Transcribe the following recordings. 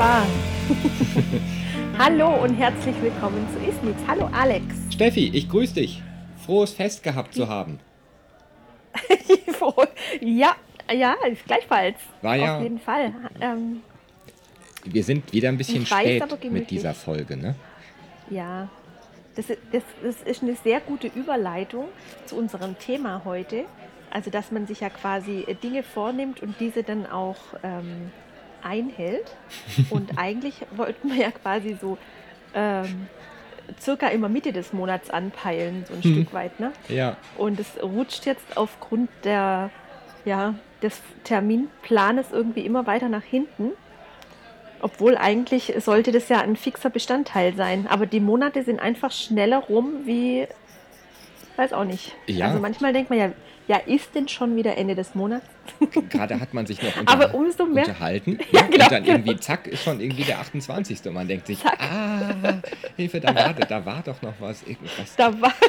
Wunderbar. Hallo und herzlich willkommen zu Isnitz. Hallo Alex. Steffi, ich grüße dich. Frohes Fest gehabt zu haben. ja, ja, gleichfalls. War ja. Auf jeden Fall. Ähm, wir sind wieder ein bisschen spät mit dieser Folge, ne? Ja, das, das, das ist eine sehr gute Überleitung zu unserem Thema heute. Also, dass man sich ja quasi äh, Dinge vornimmt und diese dann auch ähm, einhält. Und eigentlich wollten wir ja quasi so ähm, circa immer Mitte des Monats anpeilen, so ein hm. Stück weit. Ne? Ja. Und es rutscht jetzt aufgrund der, ja, des Terminplanes irgendwie immer weiter nach hinten. Obwohl eigentlich sollte das ja ein fixer Bestandteil sein. Aber die Monate sind einfach schneller rum wie, weiß auch nicht. Ja. Also manchmal denkt man ja, ja, ist denn schon wieder Ende des Monats? Gerade hat man sich noch unter Aber umso mehr, unterhalten. Ja, genau, und dann genau. irgendwie, zack, ist schon irgendwie der 28. Und man denkt sich, zack. ah, Hilfe, da war, da war doch noch was. Irgendwas, da war...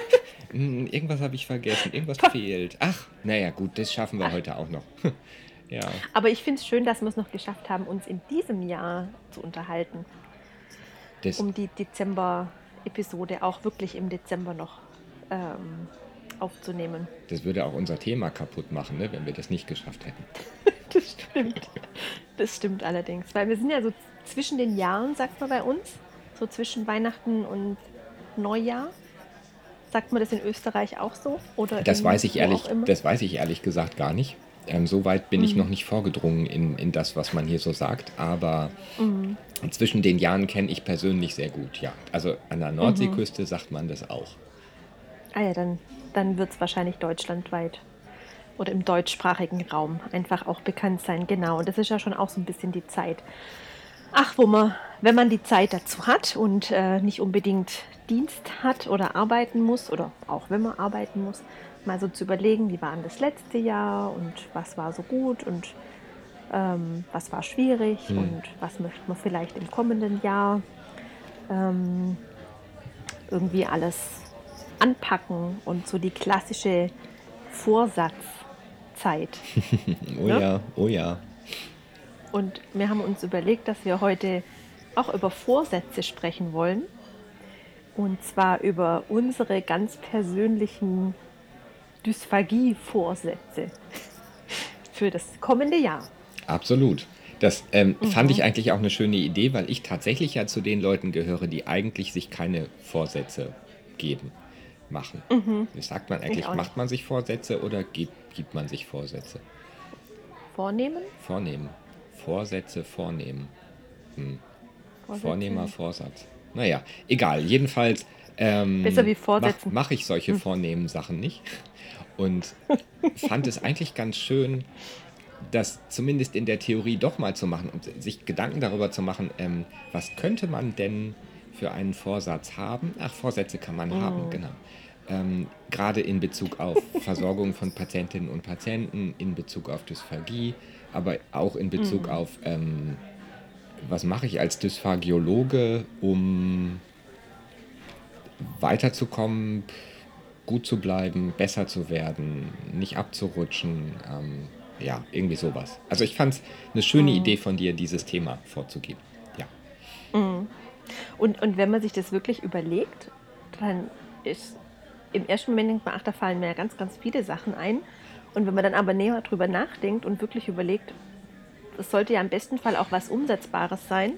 Hm, irgendwas habe ich vergessen, irgendwas fehlt. Ach, naja, gut, das schaffen wir Ach. heute auch noch. ja. Aber ich finde es schön, dass wir es noch geschafft haben, uns in diesem Jahr zu unterhalten. Das um die Dezember-Episode auch wirklich im Dezember noch ähm, aufzunehmen. Das würde auch unser Thema kaputt machen, ne, wenn wir das nicht geschafft hätten. das stimmt. Das stimmt allerdings. Weil wir sind ja so zwischen den Jahren, sagt man bei uns. So zwischen Weihnachten und Neujahr. Sagt man das in Österreich auch so? Oder das, weiß ich ehrlich, das weiß ich ehrlich gesagt gar nicht. Ähm, so weit bin mhm. ich noch nicht vorgedrungen in, in das, was man hier so sagt. Aber mhm. zwischen den Jahren kenne ich persönlich sehr gut, ja. Also an der Nordseeküste mhm. sagt man das auch. Ah ja, dann dann wird es wahrscheinlich deutschlandweit oder im deutschsprachigen Raum einfach auch bekannt sein. Genau, und das ist ja schon auch so ein bisschen die Zeit. Ach, wo man, wenn man die Zeit dazu hat und äh, nicht unbedingt Dienst hat oder arbeiten muss, oder auch wenn man arbeiten muss, mal so zu überlegen, wie war denn das letzte Jahr und was war so gut und ähm, was war schwierig hm. und was möchte man vielleicht im kommenden Jahr ähm, irgendwie alles anpacken und so die klassische Vorsatzzeit. oh ne? ja, oh ja. Und wir haben uns überlegt, dass wir heute auch über Vorsätze sprechen wollen. Und zwar über unsere ganz persönlichen Dysphagie-Vorsätze für das kommende Jahr. Absolut. Das ähm, mhm. fand ich eigentlich auch eine schöne Idee, weil ich tatsächlich ja zu den Leuten gehöre, die eigentlich sich keine Vorsätze geben machen. Mhm. Wie sagt man eigentlich? Macht man sich Vorsätze oder gibt, gibt man sich Vorsätze? Vornehmen? Vornehmen. Vorsätze vornehmen. Hm. Vornehmer Vorsatz. Naja, egal. Jedenfalls ähm, Besser wie Vorsätzen. mache mach ich solche hm. vornehmen Sachen nicht. Und fand es eigentlich ganz schön, das zumindest in der Theorie doch mal zu machen und sich Gedanken darüber zu machen, ähm, was könnte man denn für einen Vorsatz haben? Ach, Vorsätze kann man oh. haben, genau ähm, gerade in Bezug auf Versorgung von Patientinnen und Patienten, in Bezug auf Dysphagie, aber auch in Bezug mhm. auf, ähm, was mache ich als Dysphagiologe, um weiterzukommen, gut zu bleiben, besser zu werden, nicht abzurutschen. Ähm, ja, irgendwie sowas. Also ich fand es eine schöne mhm. Idee von dir, dieses Thema vorzugeben. Ja. Mhm. Und, und wenn man sich das wirklich überlegt, dann ist im ersten Moment denkt man, ach, da fallen mir ja ganz, ganz viele Sachen ein. Und wenn man dann aber näher drüber nachdenkt und wirklich überlegt, das sollte ja im besten Fall auch was Umsetzbares sein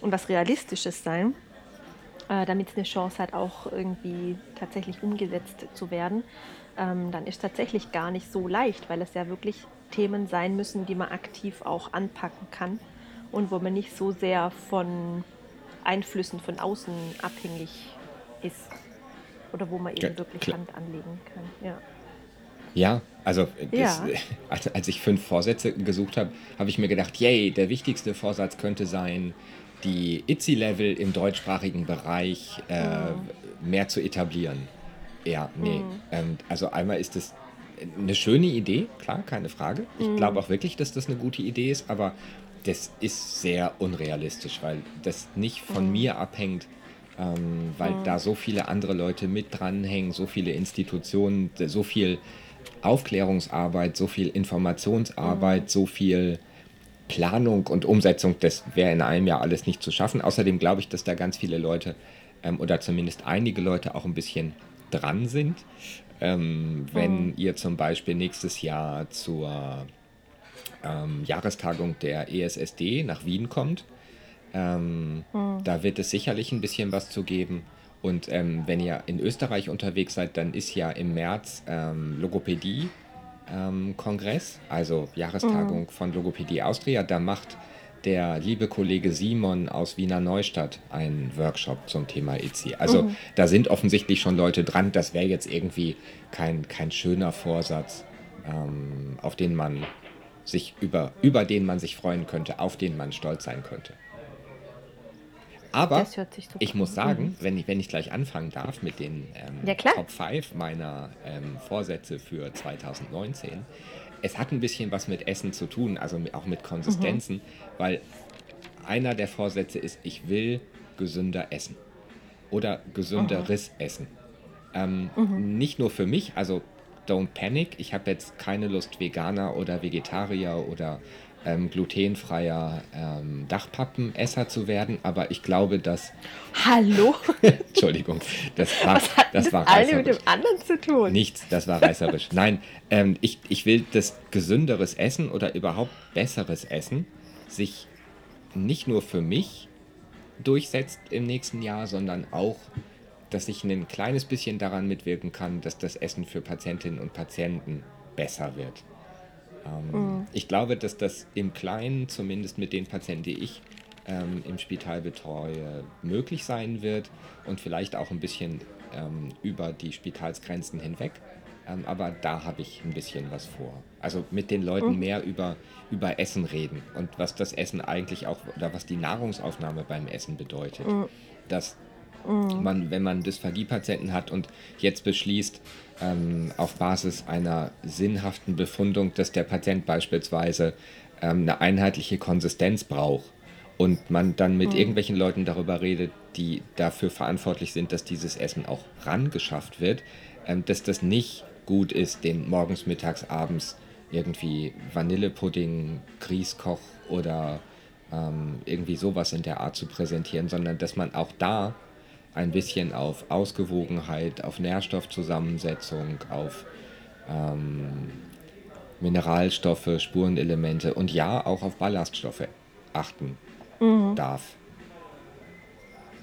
und was Realistisches sein, äh, damit es eine Chance hat, auch irgendwie tatsächlich umgesetzt zu werden, ähm, dann ist tatsächlich gar nicht so leicht, weil es ja wirklich Themen sein müssen, die man aktiv auch anpacken kann und wo man nicht so sehr von Einflüssen von außen abhängig ist oder wo man eben ja, wirklich klar. Hand anlegen kann. Ja. Ja, also das, ja. als ich fünf Vorsätze gesucht habe, habe ich mir gedacht, yay, der wichtigste Vorsatz könnte sein, die ITSI-Level im deutschsprachigen Bereich äh, mhm. mehr zu etablieren. Ja, nee. Mhm. Ähm, also einmal ist es eine schöne Idee, klar, keine Frage. Ich mhm. glaube auch wirklich, dass das eine gute Idee ist, aber das ist sehr unrealistisch, weil das nicht von mhm. mir abhängt, ähm, weil mhm. da so viele andere Leute mit dranhängen, so viele Institutionen, so viel Aufklärungsarbeit, so viel Informationsarbeit, mhm. so viel Planung und Umsetzung, das wäre in einem Jahr alles nicht zu schaffen. Außerdem glaube ich, dass da ganz viele Leute ähm, oder zumindest einige Leute auch ein bisschen dran sind. Ähm, wenn ihr zum Beispiel nächstes Jahr zur ähm, Jahrestagung der ESSD nach Wien kommt, ähm, oh. da wird es sicherlich ein bisschen was zu geben. Und ähm, wenn ihr in Österreich unterwegs seid, dann ist ja im März ähm, Logopädie ähm, Kongress, also Jahrestagung mhm. von Logopädie Austria. Da macht der liebe Kollege Simon aus Wiener Neustadt einen Workshop zum Thema EZI. Also mhm. da sind offensichtlich schon Leute dran. Das wäre jetzt irgendwie kein, kein schöner Vorsatz, ähm, auf den man sich über, über den man sich freuen könnte, auf den man stolz sein könnte. Aber ich muss sagen, mhm. wenn, ich, wenn ich gleich anfangen darf mit den ähm, ja, Top 5 meiner ähm, Vorsätze für 2019, es hat ein bisschen was mit Essen zu tun, also auch mit Konsistenzen, mhm. weil einer der Vorsätze ist, ich will gesünder essen oder gesünderes mhm. Essen. Ähm, mhm. Nicht nur für mich, also don't panic, ich habe jetzt keine Lust, Veganer oder Vegetarier oder ähm, glutenfreier ähm, Dachpappenesser zu werden, aber ich glaube, dass. Hallo? Entschuldigung, das war, Was hat das, das war eine mit dem anderen zu tun? Nichts, das war reißerisch. Nein, ähm, ich, ich will, dass gesünderes Essen oder überhaupt besseres Essen sich nicht nur für mich durchsetzt im nächsten Jahr, sondern auch, dass ich ein kleines bisschen daran mitwirken kann, dass das Essen für Patientinnen und Patienten besser wird. Ähm, mhm. Ich glaube, dass das im Kleinen, zumindest mit den Patienten, die ich ähm, im Spital betreue, möglich sein wird und vielleicht auch ein bisschen ähm, über die Spitalsgrenzen hinweg. Ähm, aber da habe ich ein bisschen was vor. Also mit den Leuten mhm. mehr über, über Essen reden und was das Essen eigentlich auch oder was die Nahrungsaufnahme beim Essen bedeutet. Mhm. Dass mhm. man, wenn man Dysphagie-Patienten hat und jetzt beschließt, ähm, auf Basis einer sinnhaften Befundung, dass der Patient beispielsweise ähm, eine einheitliche Konsistenz braucht und man dann mit mhm. irgendwelchen Leuten darüber redet, die dafür verantwortlich sind, dass dieses Essen auch rangeschafft wird, ähm, dass das nicht gut ist, den morgens, mittags, abends irgendwie Vanillepudding, Grießkoch oder ähm, irgendwie sowas in der Art zu präsentieren, sondern dass man auch da ein bisschen auf Ausgewogenheit, auf Nährstoffzusammensetzung, auf ähm, Mineralstoffe, Spurenelemente und ja, auch auf Ballaststoffe achten mhm. darf.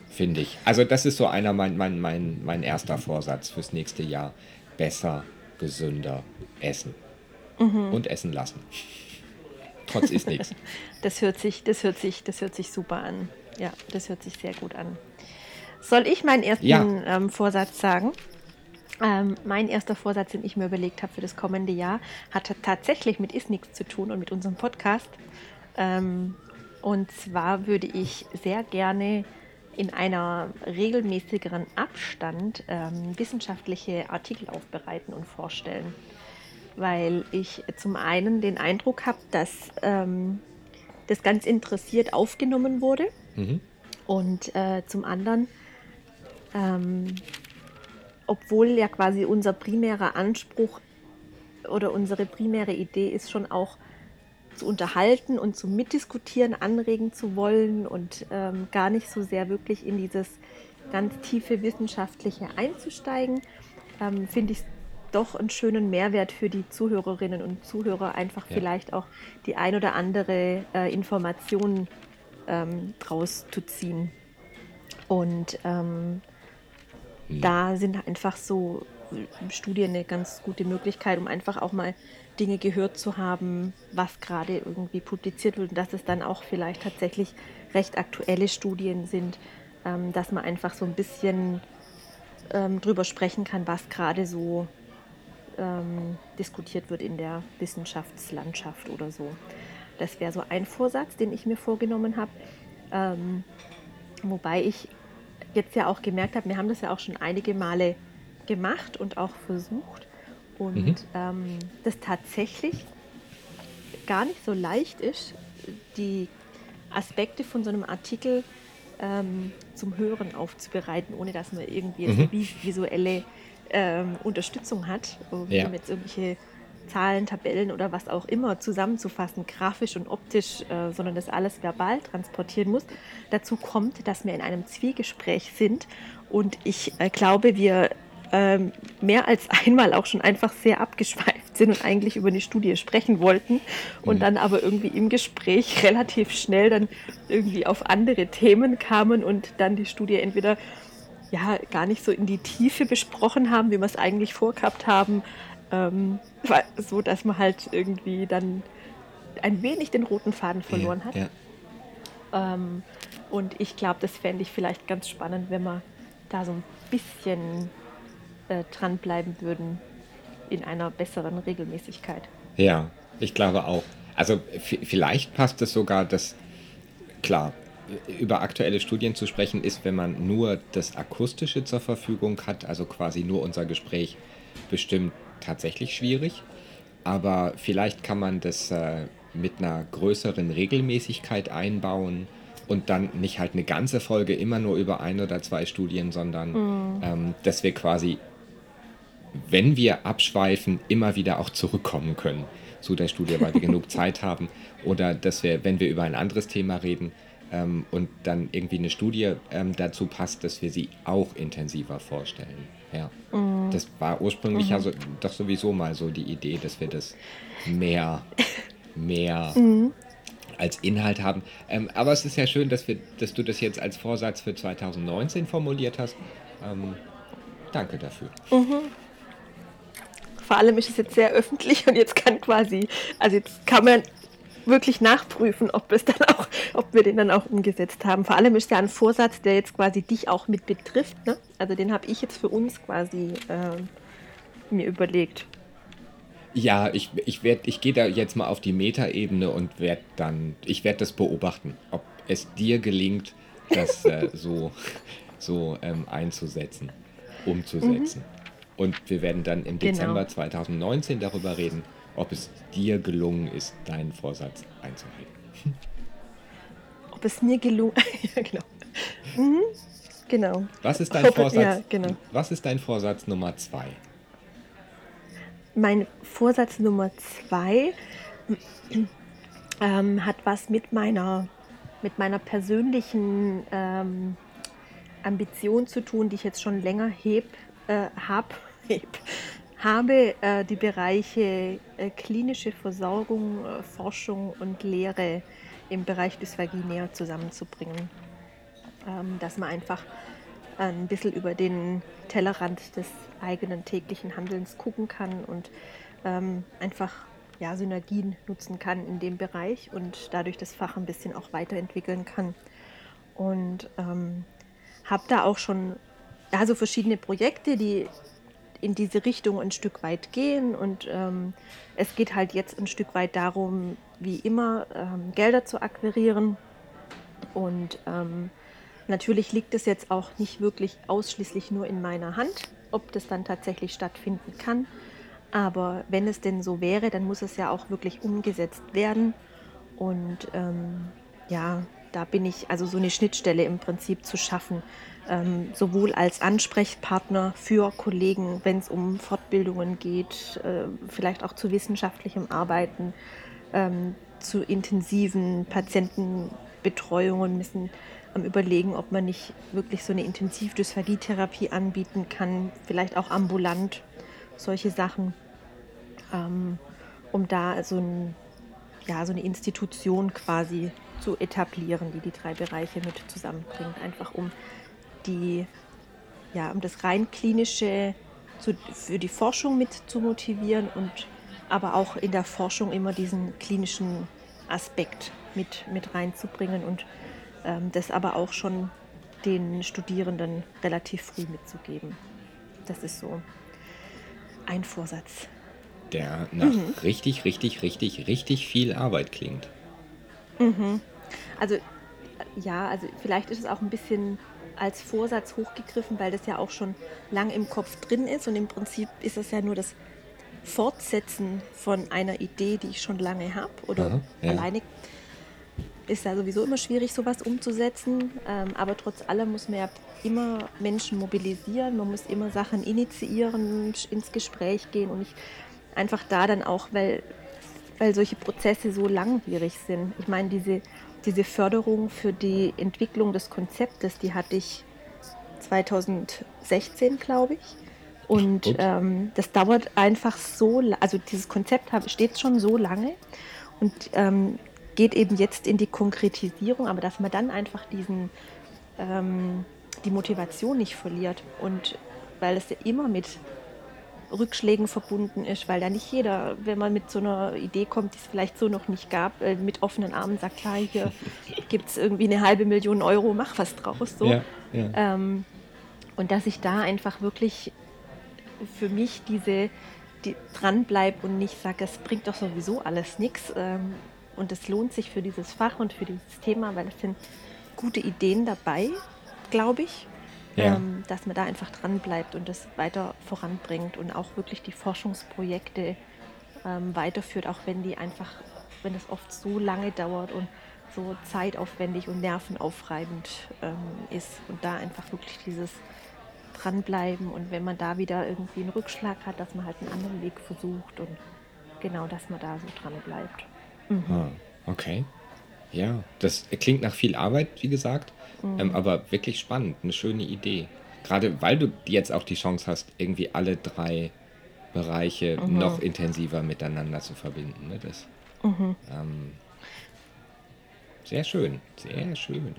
Finde ich. Also das ist so einer mein, mein, mein, mein erster Vorsatz fürs nächste Jahr. Besser, gesünder essen. Mhm. Und essen lassen. Trotz ist nichts. Das hört sich, das hört sich, das hört sich super an. Ja, das hört sich sehr gut an. Soll ich meinen ersten ja. ähm, Vorsatz sagen? Ähm, mein erster Vorsatz, den ich mir überlegt habe für das kommende Jahr, hat tatsächlich mit Ist nichts zu tun und mit unserem Podcast. Ähm, und zwar würde ich sehr gerne in einer regelmäßigeren Abstand ähm, wissenschaftliche Artikel aufbereiten und vorstellen. Weil ich zum einen den Eindruck habe, dass ähm, das ganz interessiert aufgenommen wurde. Mhm. Und äh, zum anderen ähm, obwohl ja quasi unser primärer Anspruch oder unsere primäre Idee ist schon auch zu unterhalten und zu mitdiskutieren, anregen zu wollen und ähm, gar nicht so sehr wirklich in dieses ganz tiefe wissenschaftliche einzusteigen, ähm, finde ich doch einen schönen Mehrwert für die Zuhörerinnen und Zuhörer, einfach ja. vielleicht auch die ein oder andere äh, Information ähm, draus zu ziehen. Und ähm, hm. Da sind einfach so Studien eine ganz gute Möglichkeit, um einfach auch mal Dinge gehört zu haben, was gerade irgendwie publiziert wird und dass es dann auch vielleicht tatsächlich recht aktuelle Studien sind, ähm, dass man einfach so ein bisschen ähm, drüber sprechen kann, was gerade so ähm, diskutiert wird in der Wissenschaftslandschaft oder so. Das wäre so ein Vorsatz, den ich mir vorgenommen habe. Ähm, wobei ich jetzt ja auch gemerkt habe, wir haben das ja auch schon einige Male gemacht und auch versucht. Und mhm. ähm, das tatsächlich gar nicht so leicht ist, die Aspekte von so einem Artikel ähm, zum Hören aufzubereiten, ohne dass man irgendwie mhm. visuelle ähm, Unterstützung hat, wenn ja. jetzt irgendwelche Zahlen, Tabellen oder was auch immer zusammenzufassen, grafisch und optisch, äh, sondern das alles verbal transportieren muss. Dazu kommt, dass wir in einem Zwiegespräch sind und ich äh, glaube, wir ähm, mehr als einmal auch schon einfach sehr abgeschweift sind und eigentlich über eine Studie sprechen wollten und mhm. dann aber irgendwie im Gespräch relativ schnell dann irgendwie auf andere Themen kamen und dann die Studie entweder ja gar nicht so in die Tiefe besprochen haben, wie wir es eigentlich vorgehabt haben, ähm, so dass man halt irgendwie dann ein wenig den roten Faden verloren ja, hat. Ja. Ähm, und ich glaube, das fände ich vielleicht ganz spannend, wenn man da so ein bisschen äh, dranbleiben würden in einer besseren Regelmäßigkeit. Ja, ich glaube auch. Also vielleicht passt es sogar, dass, klar, über aktuelle Studien zu sprechen ist, wenn man nur das Akustische zur Verfügung hat, also quasi nur unser Gespräch, bestimmt tatsächlich schwierig. Aber vielleicht kann man das äh, mit einer größeren Regelmäßigkeit einbauen und dann nicht halt eine ganze Folge immer nur über ein oder zwei Studien, sondern mhm. ähm, dass wir quasi, wenn wir abschweifen, immer wieder auch zurückkommen können zu der Studie, weil wir genug Zeit haben. Oder dass wir, wenn wir über ein anderes Thema reden, ähm, und dann irgendwie eine Studie ähm, dazu passt, dass wir sie auch intensiver vorstellen. Ja. Mhm. Das war ursprünglich mhm. ja so, doch sowieso mal so die Idee, dass wir das mehr, mehr mhm. als Inhalt haben. Ähm, aber es ist ja schön, dass, wir, dass du das jetzt als Vorsatz für 2019 formuliert hast. Ähm, danke dafür. Mhm. Vor allem ist es jetzt sehr öffentlich und jetzt kann quasi, also jetzt kann man wirklich nachprüfen, ob, es dann auch, ob wir den dann auch umgesetzt haben. Vor allem ist ja ein Vorsatz, der jetzt quasi dich auch mit betrifft. Ne? Also den habe ich jetzt für uns quasi äh, mir überlegt. Ja, ich, ich, ich gehe da jetzt mal auf die Metaebene und werde dann, ich werde das beobachten, ob es dir gelingt, das äh, so, so ähm, einzusetzen, umzusetzen. Mhm. Und wir werden dann im. Dezember genau. 2019 darüber reden, ob es dir gelungen ist, deinen Vorsatz einzuhalten. Ob es mir gelungen ja, genau. Mhm. genau. Was ist dein Vorsatz? Ja, genau. Was ist dein Vorsatz Nummer zwei? Mein Vorsatz Nummer zwei ähm, hat was mit meiner, mit meiner persönlichen ähm, Ambition zu tun, die ich jetzt schon länger heb, äh, hab, heb, habe äh, die Bereiche äh, klinische Versorgung, äh, Forschung und Lehre im Bereich Dysphagie näher zusammenzubringen. Ähm, dass man einfach ein bisschen über den Tellerrand des eigenen täglichen Handelns gucken kann und ähm, einfach ja, Synergien nutzen kann in dem Bereich und dadurch das Fach ein bisschen auch weiterentwickeln kann. Und ähm, habe da auch schon also verschiedene Projekte, die in diese Richtung ein Stück weit gehen. Und ähm, es geht halt jetzt ein Stück weit darum, wie immer, ähm, Gelder zu akquirieren. Und ähm, natürlich liegt es jetzt auch nicht wirklich ausschließlich nur in meiner Hand, ob das dann tatsächlich stattfinden kann. Aber wenn es denn so wäre, dann muss es ja auch wirklich umgesetzt werden. Und ähm, ja, da bin ich also so eine Schnittstelle im Prinzip zu schaffen ähm, sowohl als Ansprechpartner für Kollegen, wenn es um Fortbildungen geht, äh, vielleicht auch zu wissenschaftlichem Arbeiten, ähm, zu intensiven Patientenbetreuungen müssen am Überlegen, ob man nicht wirklich so eine Intensivdysphagie-Therapie anbieten kann, vielleicht auch ambulant, solche Sachen, ähm, um da so, ein, ja, so eine Institution quasi zu etablieren, die die drei Bereiche mit zusammenbringt, einfach um die, ja, um das rein klinische zu, für die Forschung mit zu motivieren und aber auch in der Forschung immer diesen klinischen Aspekt mit, mit reinzubringen und ähm, das aber auch schon den Studierenden relativ früh mitzugeben. Das ist so ein Vorsatz. Der nach mhm. richtig, richtig, richtig, richtig viel Arbeit klingt. Mhm. Also ja, also vielleicht ist es auch ein bisschen als Vorsatz hochgegriffen, weil das ja auch schon lang im Kopf drin ist und im Prinzip ist es ja nur das Fortsetzen von einer Idee, die ich schon lange habe oder Aha, ja. alleine ist ja sowieso immer schwierig, sowas umzusetzen. Ähm, aber trotz allem muss man ja immer Menschen mobilisieren, man muss immer Sachen initiieren, ins Gespräch gehen und ich einfach da dann auch, weil, weil solche Prozesse so langwierig sind. Ich meine, diese, diese Förderung für die Entwicklung des Konzeptes, die hatte ich 2016, glaube ich. Und ähm, das dauert einfach so, also dieses Konzept steht schon so lange und ähm, geht eben jetzt in die Konkretisierung, aber dass man dann einfach diesen, ähm, die Motivation nicht verliert und weil es ja immer mit Rückschlägen verbunden ist, weil da nicht jeder, wenn man mit so einer Idee kommt, die es vielleicht so noch nicht gab, äh, mit offenen Armen sagt, klar, hier gibt es irgendwie eine halbe Million Euro, mach was draus. So. Ja, ja. Ähm, und dass ich da einfach wirklich für mich diese die dranbleibe und nicht sage, es bringt doch sowieso alles nichts. Ähm, und es lohnt sich für dieses Fach und für dieses Thema, weil es sind gute Ideen dabei, glaube ich ja. ähm, dass man da einfach dran bleibt und das weiter voranbringt und auch wirklich die Forschungsprojekte ähm, weiterführt, auch wenn die einfach, wenn es oft so lange dauert und so zeitaufwendig und nervenaufreibend ähm, ist und da einfach wirklich dieses dranbleiben und wenn man da wieder irgendwie einen Rückschlag hat, dass man halt einen anderen Weg versucht und genau, dass man da so dran bleibt. Mhm. Ah, okay. Ja, das klingt nach viel Arbeit, wie gesagt. Mhm. Ähm, aber wirklich spannend, eine schöne Idee. Gerade weil du jetzt auch die Chance hast, irgendwie alle drei Bereiche mhm. noch intensiver miteinander zu verbinden. Ne? Das, mhm. ähm, sehr schön, sehr schön.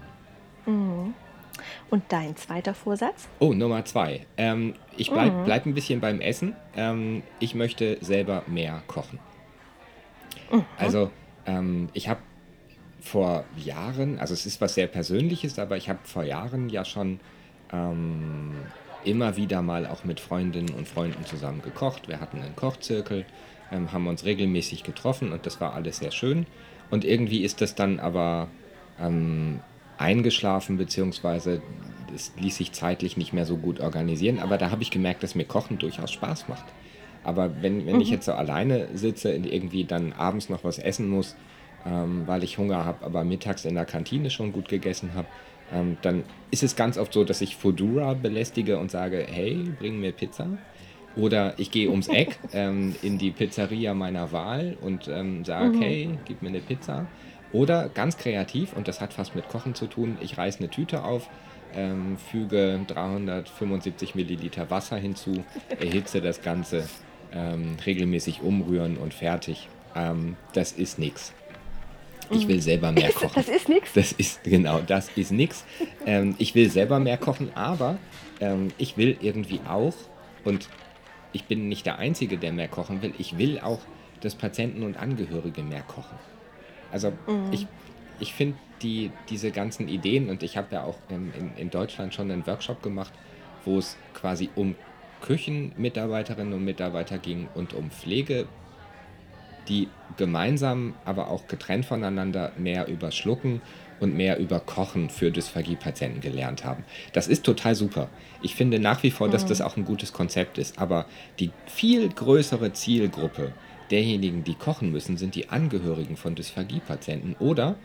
Mhm. Und dein zweiter Vorsatz? Oh, Nummer zwei. Ähm, ich bleib, mhm. bleib ein bisschen beim Essen. Ähm, ich möchte selber mehr kochen. Mhm. Also, ähm, ich habe vor Jahren, also es ist was sehr Persönliches, aber ich habe vor Jahren ja schon ähm, immer wieder mal auch mit Freundinnen und Freunden zusammen gekocht. Wir hatten einen Kochzirkel, ähm, haben uns regelmäßig getroffen und das war alles sehr schön. Und irgendwie ist das dann aber ähm, eingeschlafen, beziehungsweise es ließ sich zeitlich nicht mehr so gut organisieren. Aber da habe ich gemerkt, dass mir Kochen durchaus Spaß macht. Aber wenn, wenn mhm. ich jetzt so alleine sitze und irgendwie dann abends noch was essen muss, ähm, weil ich Hunger habe, aber mittags in der Kantine schon gut gegessen habe, ähm, dann ist es ganz oft so, dass ich Fodura belästige und sage, hey, bring mir Pizza. Oder ich gehe ums Eck ähm, in die Pizzeria meiner Wahl und ähm, sage, mhm. hey, gib mir eine Pizza. Oder ganz kreativ, und das hat fast mit Kochen zu tun, ich reiße eine Tüte auf, ähm, füge 375 Milliliter Wasser hinzu, erhitze das Ganze, ähm, regelmäßig umrühren und fertig. Ähm, das ist nichts. Ich will selber mehr kochen. Das ist nichts? Das ist, genau, das ist nichts. Ähm, ich will selber mehr kochen, aber ähm, ich will irgendwie auch, und ich bin nicht der Einzige, der mehr kochen will, ich will auch, dass Patienten und Angehörige mehr kochen. Also mhm. ich, ich finde die, diese ganzen Ideen, und ich habe ja auch in, in, in Deutschland schon einen Workshop gemacht, wo es quasi um Küchenmitarbeiterinnen und Mitarbeiter ging und um Pflege die gemeinsam, aber auch getrennt voneinander mehr über Schlucken und mehr über Kochen für Dysphagie-Patienten gelernt haben. Das ist total super. Ich finde nach wie vor, dass mhm. das auch ein gutes Konzept ist. Aber die viel größere Zielgruppe derjenigen, die kochen müssen, sind die Angehörigen von Dysphagie-Patienten oder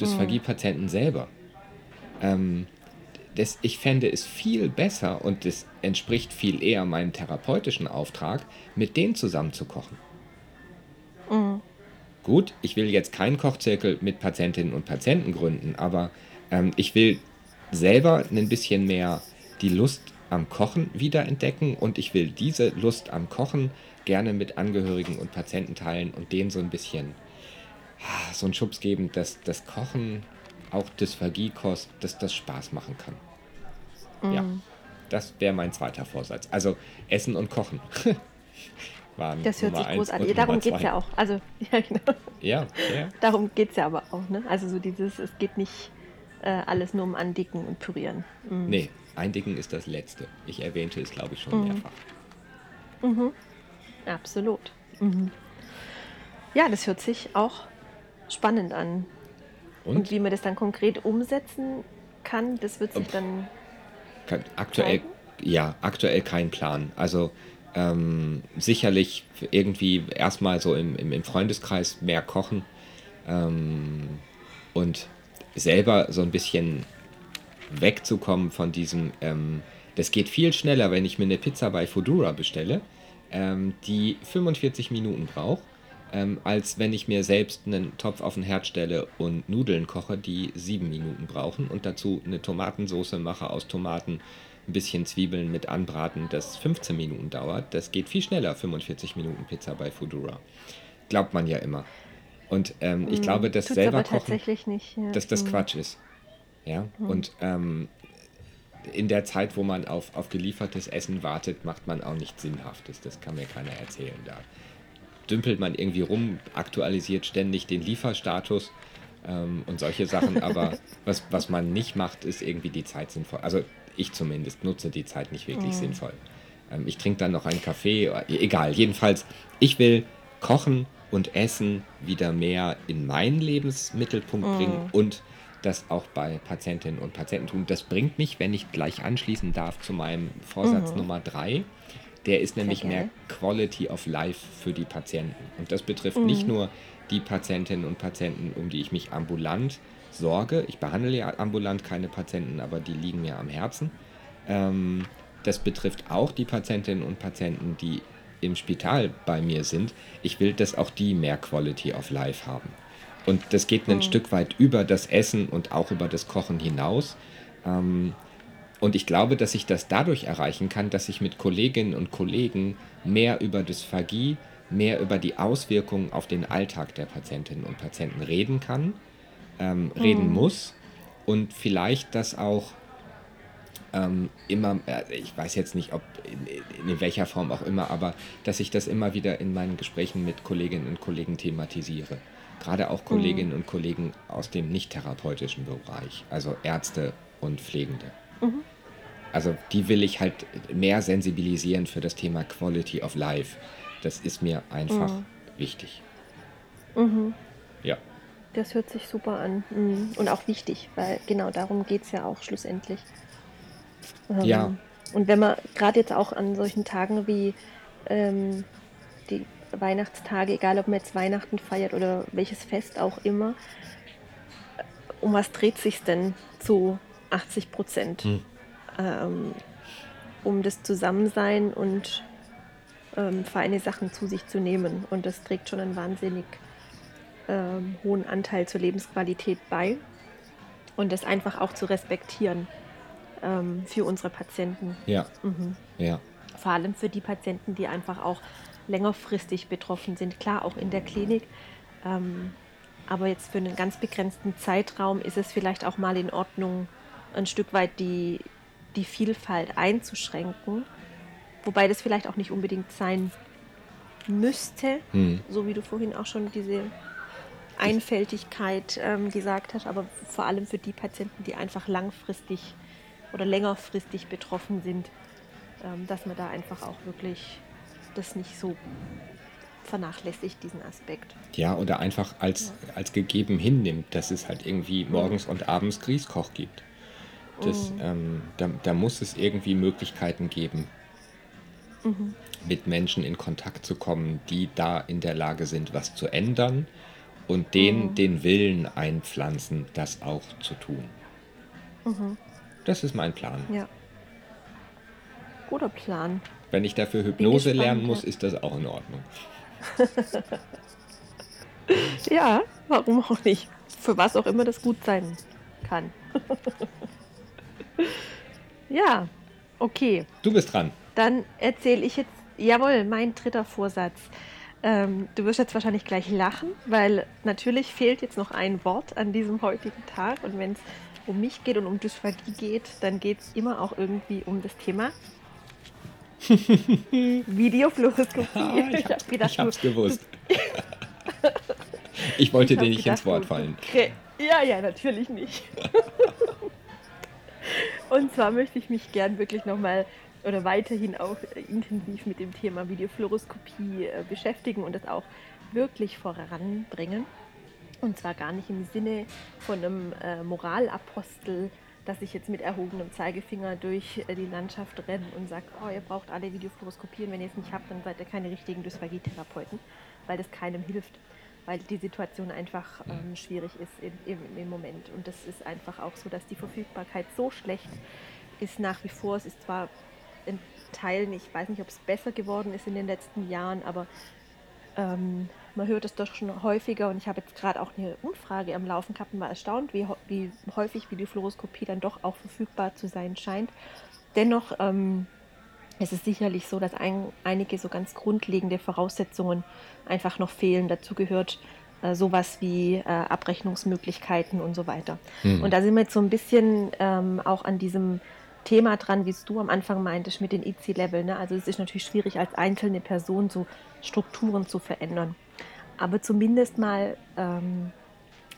Dysphagie-Patienten selber. Ähm, das, ich fände es viel besser und es entspricht viel eher meinem therapeutischen Auftrag, mit denen zusammen zu kochen. Gut, ich will jetzt keinen Kochzirkel mit Patientinnen und Patienten gründen, aber ähm, ich will selber ein bisschen mehr die Lust am Kochen wiederentdecken und ich will diese Lust am Kochen gerne mit Angehörigen und Patienten teilen und denen so ein bisschen ah, so einen Schubs geben, dass das Kochen auch Dysphagie kostet, dass das Spaß machen kann. Mhm. Ja, das wäre mein zweiter Vorsatz. Also Essen und Kochen. waren. Das hört Nummer sich großartig an. Darum geht es ja auch. Also, ja, genau. Ja, ja. Darum geht es ja aber auch. Ne? Also, so dieses, es geht nicht äh, alles nur um Andicken und Pürieren. Mhm. Nee, Eindicken ist das Letzte. Ich erwähnte es, glaube ich, schon mhm. mehrfach. Mhm. Absolut. Mhm. Ja, das hört sich auch spannend an. Und? und? wie man das dann konkret umsetzen kann, das wird sich dann. Aktuell, zeigen? ja, aktuell kein Plan. Also ähm, sicherlich irgendwie erstmal so im, im, im Freundeskreis mehr kochen ähm, und selber so ein bisschen wegzukommen von diesem, ähm, das geht viel schneller, wenn ich mir eine Pizza bei Fodura bestelle, ähm, die 45 Minuten braucht, ähm, als wenn ich mir selbst einen Topf auf den Herd stelle und Nudeln koche, die 7 Minuten brauchen und dazu eine Tomatensauce mache aus Tomaten, ein bisschen Zwiebeln mit anbraten, das 15 Minuten dauert. Das geht viel schneller, 45 Minuten Pizza bei Foodora. Glaubt man ja immer. Und ähm, ich mm, glaube, dass selber kochen, nicht, ja. dass das mm. Quatsch ist. Ja, mm. und ähm, in der Zeit, wo man auf, auf geliefertes Essen wartet, macht man auch nichts Sinnhaftes. Das kann mir keiner erzählen. Da dümpelt man irgendwie rum, aktualisiert ständig den Lieferstatus ähm, und solche Sachen. Aber was, was man nicht macht, ist irgendwie die Zeit sinnvoll. Also ich zumindest nutze die Zeit nicht wirklich oh. sinnvoll. Ähm, ich trinke dann noch einen Kaffee, egal. Jedenfalls, ich will kochen und Essen wieder mehr in meinen Lebensmittelpunkt oh. bringen und das auch bei Patientinnen und Patienten tun. Das bringt mich, wenn ich gleich anschließen darf, zu meinem Vorsatz mhm. Nummer drei. Der ist nämlich mehr Quality of Life für die Patienten. Und das betrifft mhm. nicht nur die Patientinnen und Patienten, um die ich mich ambulant sorge. Ich behandle ja ambulant keine Patienten, aber die liegen mir am Herzen. Ähm, das betrifft auch die Patientinnen und Patienten, die im Spital bei mir sind. Ich will, dass auch die mehr Quality of Life haben. Und das geht ein mhm. Stück weit über das Essen und auch über das Kochen hinaus. Ähm, und ich glaube, dass ich das dadurch erreichen kann, dass ich mit Kolleginnen und Kollegen mehr über Dysphagie, mehr über die Auswirkungen auf den Alltag der Patientinnen und Patienten reden kann, ähm, reden mhm. muss und vielleicht das auch ähm, immer, äh, ich weiß jetzt nicht, ob in, in, welcher Form auch immer, aber dass ich das immer wieder in meinen Gesprächen mit Kolleginnen und Kollegen thematisiere gerade auch Kolleginnen mhm. und Kollegen aus dem nicht-therapeutischen Bereich, also Ärzte und Pflegende. Mhm. Also die will ich halt mehr sensibilisieren für das Thema Quality of Life. Das ist mir einfach mhm. wichtig. Mhm. Das hört sich super an. Mhm. Und auch wichtig, weil genau darum geht es ja auch schlussendlich. Ähm, ja. Und wenn man gerade jetzt auch an solchen Tagen wie ähm, die Weihnachtstage, egal ob man jetzt Weihnachten feiert oder welches Fest auch immer, um was dreht sich denn zu 80 Prozent? Hm. Ähm, um das Zusammensein und ähm, feine Sachen zu sich zu nehmen. Und das trägt schon einen wahnsinnig ähm, hohen Anteil zur Lebensqualität bei. Und das einfach auch zu respektieren ähm, für unsere Patienten. Ja. Mhm. ja. Vor allem für die Patienten, die einfach auch längerfristig betroffen sind. Klar, auch in der Klinik. Ähm, aber jetzt für einen ganz begrenzten Zeitraum ist es vielleicht auch mal in Ordnung, ein Stück weit die, die Vielfalt einzuschränken. Wobei das vielleicht auch nicht unbedingt sein müsste, hm. so wie du vorhin auch schon diese Einfältigkeit ähm, gesagt hast, aber vor allem für die Patienten, die einfach langfristig oder längerfristig betroffen sind, ähm, dass man da einfach auch wirklich das nicht so vernachlässigt, diesen Aspekt. Ja, oder einfach als, ja. als gegeben hinnimmt, dass es halt irgendwie morgens und abends Grießkoch gibt. Das, mhm. ähm, da, da, muss es irgendwie Möglichkeiten geben, mhm. mit Menschen in Kontakt zu kommen, die da in der Lage sind, was zu ändern und denen mhm. den Willen einpflanzen, das auch zu tun. Mhm. Das ist mein Plan. Ja. Guter Plan. Wenn ich dafür Hypnose lernen muss, ist das auch in Ordnung. ja, warum auch nicht? Für was auch immer das gut sein kann. ja, okay. Du bist dran. Dann erzähle ich jetzt, jawohl, mein dritter Vorsatz. Ähm, du wirst jetzt wahrscheinlich gleich lachen, weil natürlich fehlt jetzt noch ein Wort an diesem heutigen Tag. Und wenn es um mich geht und um Dysphagie geht, dann geht es immer auch irgendwie um das Thema Videofluoroskopie. Ja, ich, hab, ich, ich hab's gewusst. ich wollte dir nicht ins Wort fallen. Ja, ja, natürlich nicht. Und zwar möchte ich mich gern wirklich nochmal oder weiterhin auch intensiv mit dem Thema Videofluoroskopie äh, beschäftigen und das auch wirklich voranbringen. Und zwar gar nicht im Sinne von einem äh, Moralapostel, dass ich jetzt mit erhobenem Zeigefinger durch äh, die Landschaft renne und sage, oh, ihr braucht alle Videofluoroskopieren, wenn ihr es nicht habt, dann seid ihr keine richtigen Dysphagie-Therapeuten, weil das keinem hilft, weil die Situation einfach ähm, schwierig ist im, im, im, Moment. Und das ist einfach auch so, dass die Verfügbarkeit so schlecht ist nach wie vor. Es ist zwar in Teilen, ich weiß nicht, ob es besser geworden ist in den letzten Jahren, aber ähm, man hört es doch schon häufiger und ich habe jetzt gerade auch eine Umfrage am Laufen gehabt und war erstaunt, wie, wie häufig Videofluoroskopie dann doch auch verfügbar zu sein scheint. Dennoch ähm, es ist sicherlich so, dass ein, einige so ganz grundlegende Voraussetzungen einfach noch fehlen. Dazu gehört äh, sowas wie äh, Abrechnungsmöglichkeiten und so weiter. Mhm. Und da sind wir jetzt so ein bisschen ähm, auch an diesem Thema dran, wie es du am Anfang meintest mit den IC-Level. Ne? Also es ist natürlich schwierig, als einzelne Person so Strukturen zu verändern. Aber zumindest mal ähm,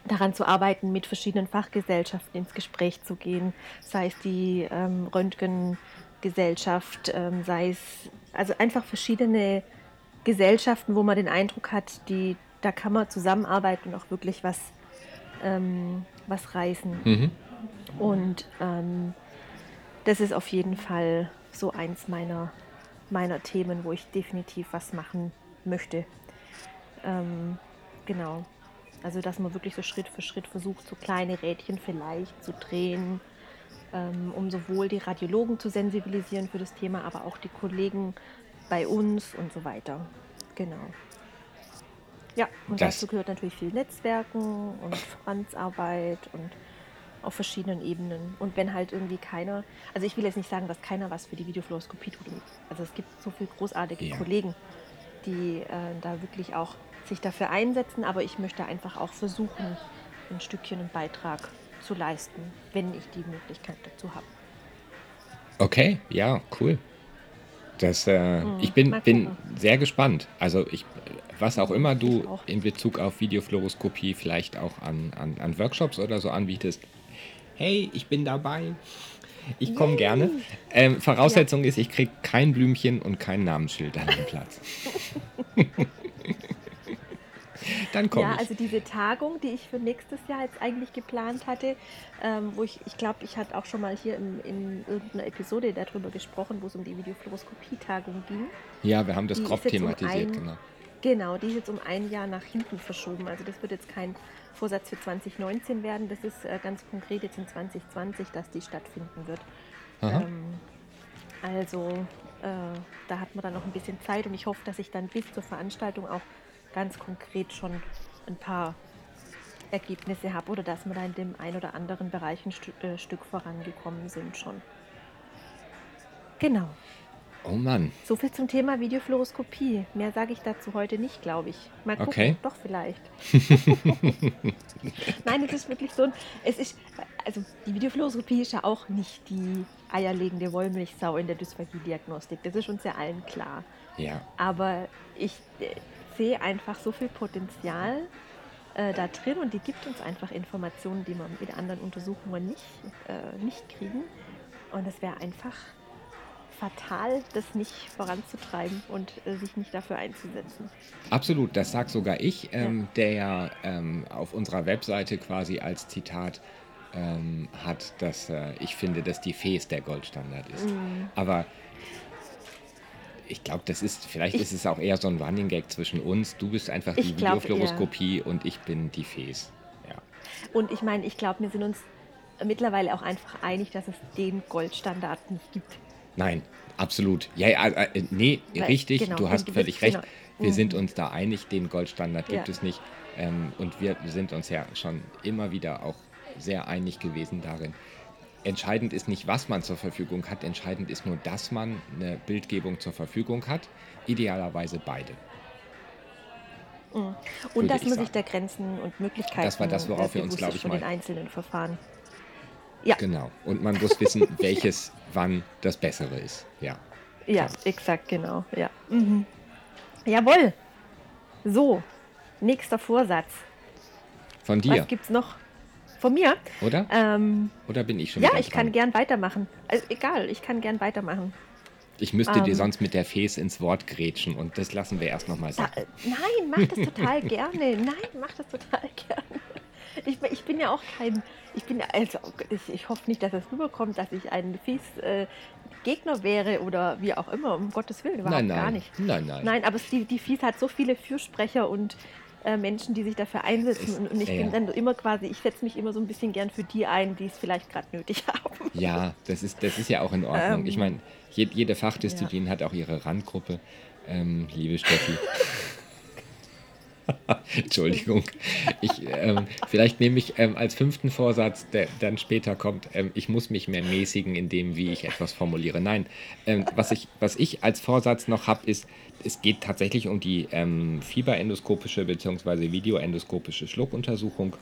daran zu arbeiten, mit verschiedenen Fachgesellschaften ins Gespräch zu gehen, sei es die ähm, Röntgen- Gesellschaft, ähm, sei es also einfach verschiedene Gesellschaften, wo man den Eindruck hat, die, da kann man zusammenarbeiten und auch wirklich was, ähm, was reißen. Mhm. Und ähm, das ist auf jeden Fall so eins meiner, meiner Themen, wo ich definitiv was machen möchte. Ähm, genau. Also, dass man wirklich so Schritt für Schritt versucht, so kleine Rädchen vielleicht zu drehen, ähm, um sowohl die Radiologen zu sensibilisieren für das Thema, aber auch die Kollegen bei uns und so weiter. Genau. Ja, und das dazu gehört natürlich viel Netzwerken und Verbandsarbeit und auf verschiedenen Ebenen. Und wenn halt irgendwie keiner, also ich will jetzt nicht sagen, dass keiner was für die Videofluoroskopie tut. Also es gibt so viele großartige ja. Kollegen, die äh, da wirklich auch sich dafür einsetzen, aber ich möchte einfach auch versuchen, ein Stückchen einen Beitrag zu leisten, wenn ich die Möglichkeit dazu habe. Okay, ja, cool. Das, äh, mhm, ich bin, bin sehr gespannt. Also ich, was auch immer du auch. in Bezug auf Videofluoroskopie vielleicht auch an, an, an Workshops oder so anbietest, hey, ich bin dabei. Ich komme gerne. Ähm, Voraussetzung ja. ist, ich kriege kein Blümchen und kein Namensschild an den Platz. Dann komme ja, ich. also diese Tagung, die ich für nächstes Jahr jetzt eigentlich geplant hatte, ähm, wo ich, ich glaube, ich hatte auch schon mal hier in, in irgendeiner Episode darüber gesprochen, wo es um die Videofluoroskopie-Tagung ging. Ja, wir haben das grob thematisiert, um ein, genau. Genau, die ist jetzt um ein Jahr nach hinten verschoben. Also das wird jetzt kein Vorsatz für 2019 werden. Das ist äh, ganz konkret jetzt in 2020, dass die stattfinden wird. Ähm, also äh, da hat man dann noch ein bisschen Zeit und ich hoffe, dass ich dann bis zur Veranstaltung auch ganz konkret schon ein paar Ergebnisse habe oder dass wir da in dem ein oder anderen Bereich ein Stück, äh, Stück vorangekommen sind schon. Genau. Oh Mann. So viel zum Thema Videofluoroskopie. Mehr sage ich dazu heute nicht, glaube ich. Mal gucken, okay. doch vielleicht. Nein, es ist wirklich so ein, es ist, also die Videofluoroskopie ist ja auch nicht die eierlegende Wollmilchsau in der Dysphagie-Diagnostik. Das ist uns ja allen klar. Ja. Aber ich, äh, sehe einfach so viel Potenzial äh, da drin und die gibt uns einfach Informationen, die wir mit anderen Untersuchungen nicht, äh, nicht kriegen. Und es wäre einfach fatal, das nicht voranzutreiben und äh, sich nicht dafür einzusetzen. Absolut, das sagt sogar ich, ähm, ja. der ja ähm, auf unserer Webseite quasi als Zitat ähm, hat, dass äh, ich finde, dass die FES der Goldstandard ist. Mhm. Aber ich glaube, das ist, vielleicht ich, ist es auch eher so ein Running Gag zwischen uns. Du bist einfach die Videofluoroskopie und ich bin die Fes. Ja. Und ich meine, ich glaube, wir sind uns mittlerweile auch einfach einig, dass es den Goldstandard nicht gibt. Nein, absolut. Ja, äh, äh, nee, Weil, richtig, genau, du hast völlig recht. Genau. Wir mhm. sind uns da einig, den Goldstandard gibt ja. es nicht. Ähm, und wir sind uns ja schon immer wieder auch sehr einig gewesen darin, entscheidend ist nicht, was man zur Verfügung hat, entscheidend ist nur, dass man eine Bildgebung zur Verfügung hat, idealerweise beide. Mhm. Und dass man sich der Grenzen und Möglichkeiten das war das, worauf wir uns, glaube ich, mal den einzelnen Verfahren. Ja. Genau. Und man muss wissen, welches wann das Bessere ist. Ja. Ja, Klar. exakt, genau. Ja. Mhm. Jawohl. So, nächster Vorsatz. Von dir. Was gibt es noch? Von mir? Oder? Ähm, Oder bin ich schon Ja, ich dran? kann gern weitermachen. Also egal, ich kann gern weitermachen. Ich müsste ähm, dir sonst mit der Fes ins Wort grätschen und das lassen wir erst nochmal sagen. Da, nein, mach das total gerne. Nein, mach das total gerne. Ich, ich, bin ja auch kein, ich bin also ich, hoffe nicht, dass es rüberkommt, dass ich ein Fies äh, Gegner wäre oder wie auch immer, um Gottes Willen, überhaupt nein, nein. gar nicht. Nein, nein. Nein, aber die, die Fies hat so viele Fürsprecher und äh, Menschen, die sich dafür einsetzen. Und, und ich ja, bin dann immer quasi, ich setze mich immer so ein bisschen gern für die ein, die es vielleicht gerade nötig haben. Ja, das ist, das ist ja auch in Ordnung. Ähm, ich meine, jede Fachdisziplin ja. hat auch ihre Randgruppe, ähm, liebe Steffi. Entschuldigung. Ich, ähm, vielleicht nehme ich ähm, als fünften Vorsatz, der dann später kommt, ähm, ich muss mich mehr mäßigen in dem, wie ich etwas formuliere. Nein, ähm, was, ich, was ich als Vorsatz noch habe, ist, es geht tatsächlich um die ähm, fieberendoskopische bzw. videoendoskopische Schluckuntersuchung.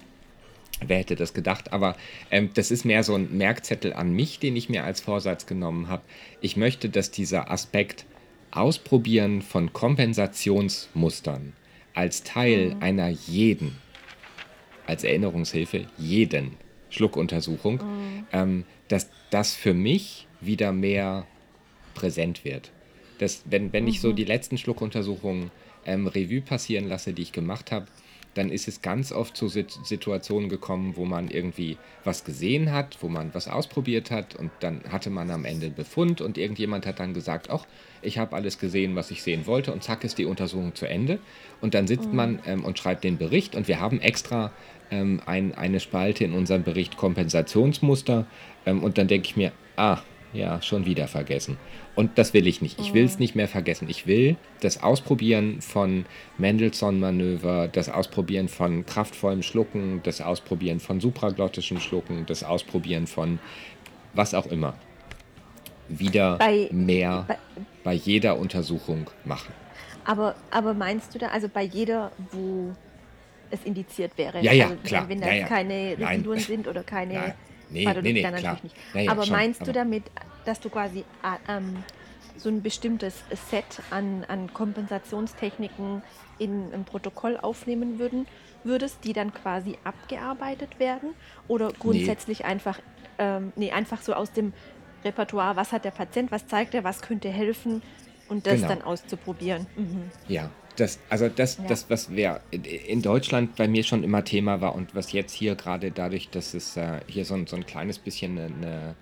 Wer hätte das gedacht? Aber ähm, das ist mehr so ein Merkzettel an mich, den ich mir als Vorsatz genommen habe. Ich möchte, dass dieser Aspekt Ausprobieren von Kompensationsmustern als Teil mhm. einer jeden, als Erinnerungshilfe, jeden Schluckuntersuchung, mhm. ähm, dass das für mich wieder mehr präsent wird. Das, wenn, wenn mhm. ich so mhm. die letzten Schluckuntersuchungen ähm, Revue passieren lasse, die ich gemacht habe, dann ist es ganz oft zu Situationen gekommen, wo man irgendwie was gesehen hat, wo man was ausprobiert hat und dann hatte man am Ende Befund und irgendjemand hat dann gesagt, ach, ich habe alles gesehen, was ich sehen wollte und zack ist die Untersuchung zu Ende und dann sitzt mhm. man ähm, und schreibt den Bericht und wir haben extra ähm, ein, eine Spalte in unserem Bericht Kompensationsmuster ähm, und dann denke ich mir, ah, ja, schon wieder vergessen. Und das will ich nicht. Ich will es oh. nicht mehr vergessen. Ich will das Ausprobieren von Mendelssohn-Manöver, das Ausprobieren von kraftvollem Schlucken, das Ausprobieren von supraglottischem Schlucken, das Ausprobieren von was auch immer. Wieder bei, mehr bei, bei jeder Untersuchung machen. Aber, aber meinst du da, also bei jeder, wo es indiziert wäre? Ja, ja, also, klar. Wenn da ja, ja. keine Residuen sind oder keine. Nein. Nee, nee, nee, klar. Nicht. Ja, aber schon, meinst aber du damit, dass du quasi äh, ähm, so ein bestimmtes Set an, an Kompensationstechniken in ein Protokoll aufnehmen würden, würdest, die dann quasi abgearbeitet werden? Oder grundsätzlich nee. einfach, ähm, nee, einfach so aus dem Repertoire, was hat der Patient, was zeigt er, was könnte helfen und das genau. dann auszuprobieren? Mhm. Ja, das, also das, ja. das was wir in Deutschland bei mir schon immer Thema war und was jetzt hier gerade dadurch, dass es äh, hier so ein, so ein kleines bisschen eine,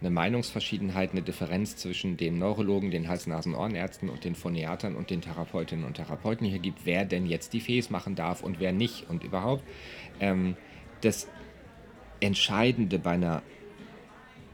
eine Meinungsverschiedenheit, eine Differenz zwischen den Neurologen, den Hals-Nasen-Ohrenärzten und den Phoniatern und den Therapeutinnen und Therapeuten hier gibt, wer denn jetzt die Fes machen darf und wer nicht und überhaupt. Ähm, das Entscheidende bei einer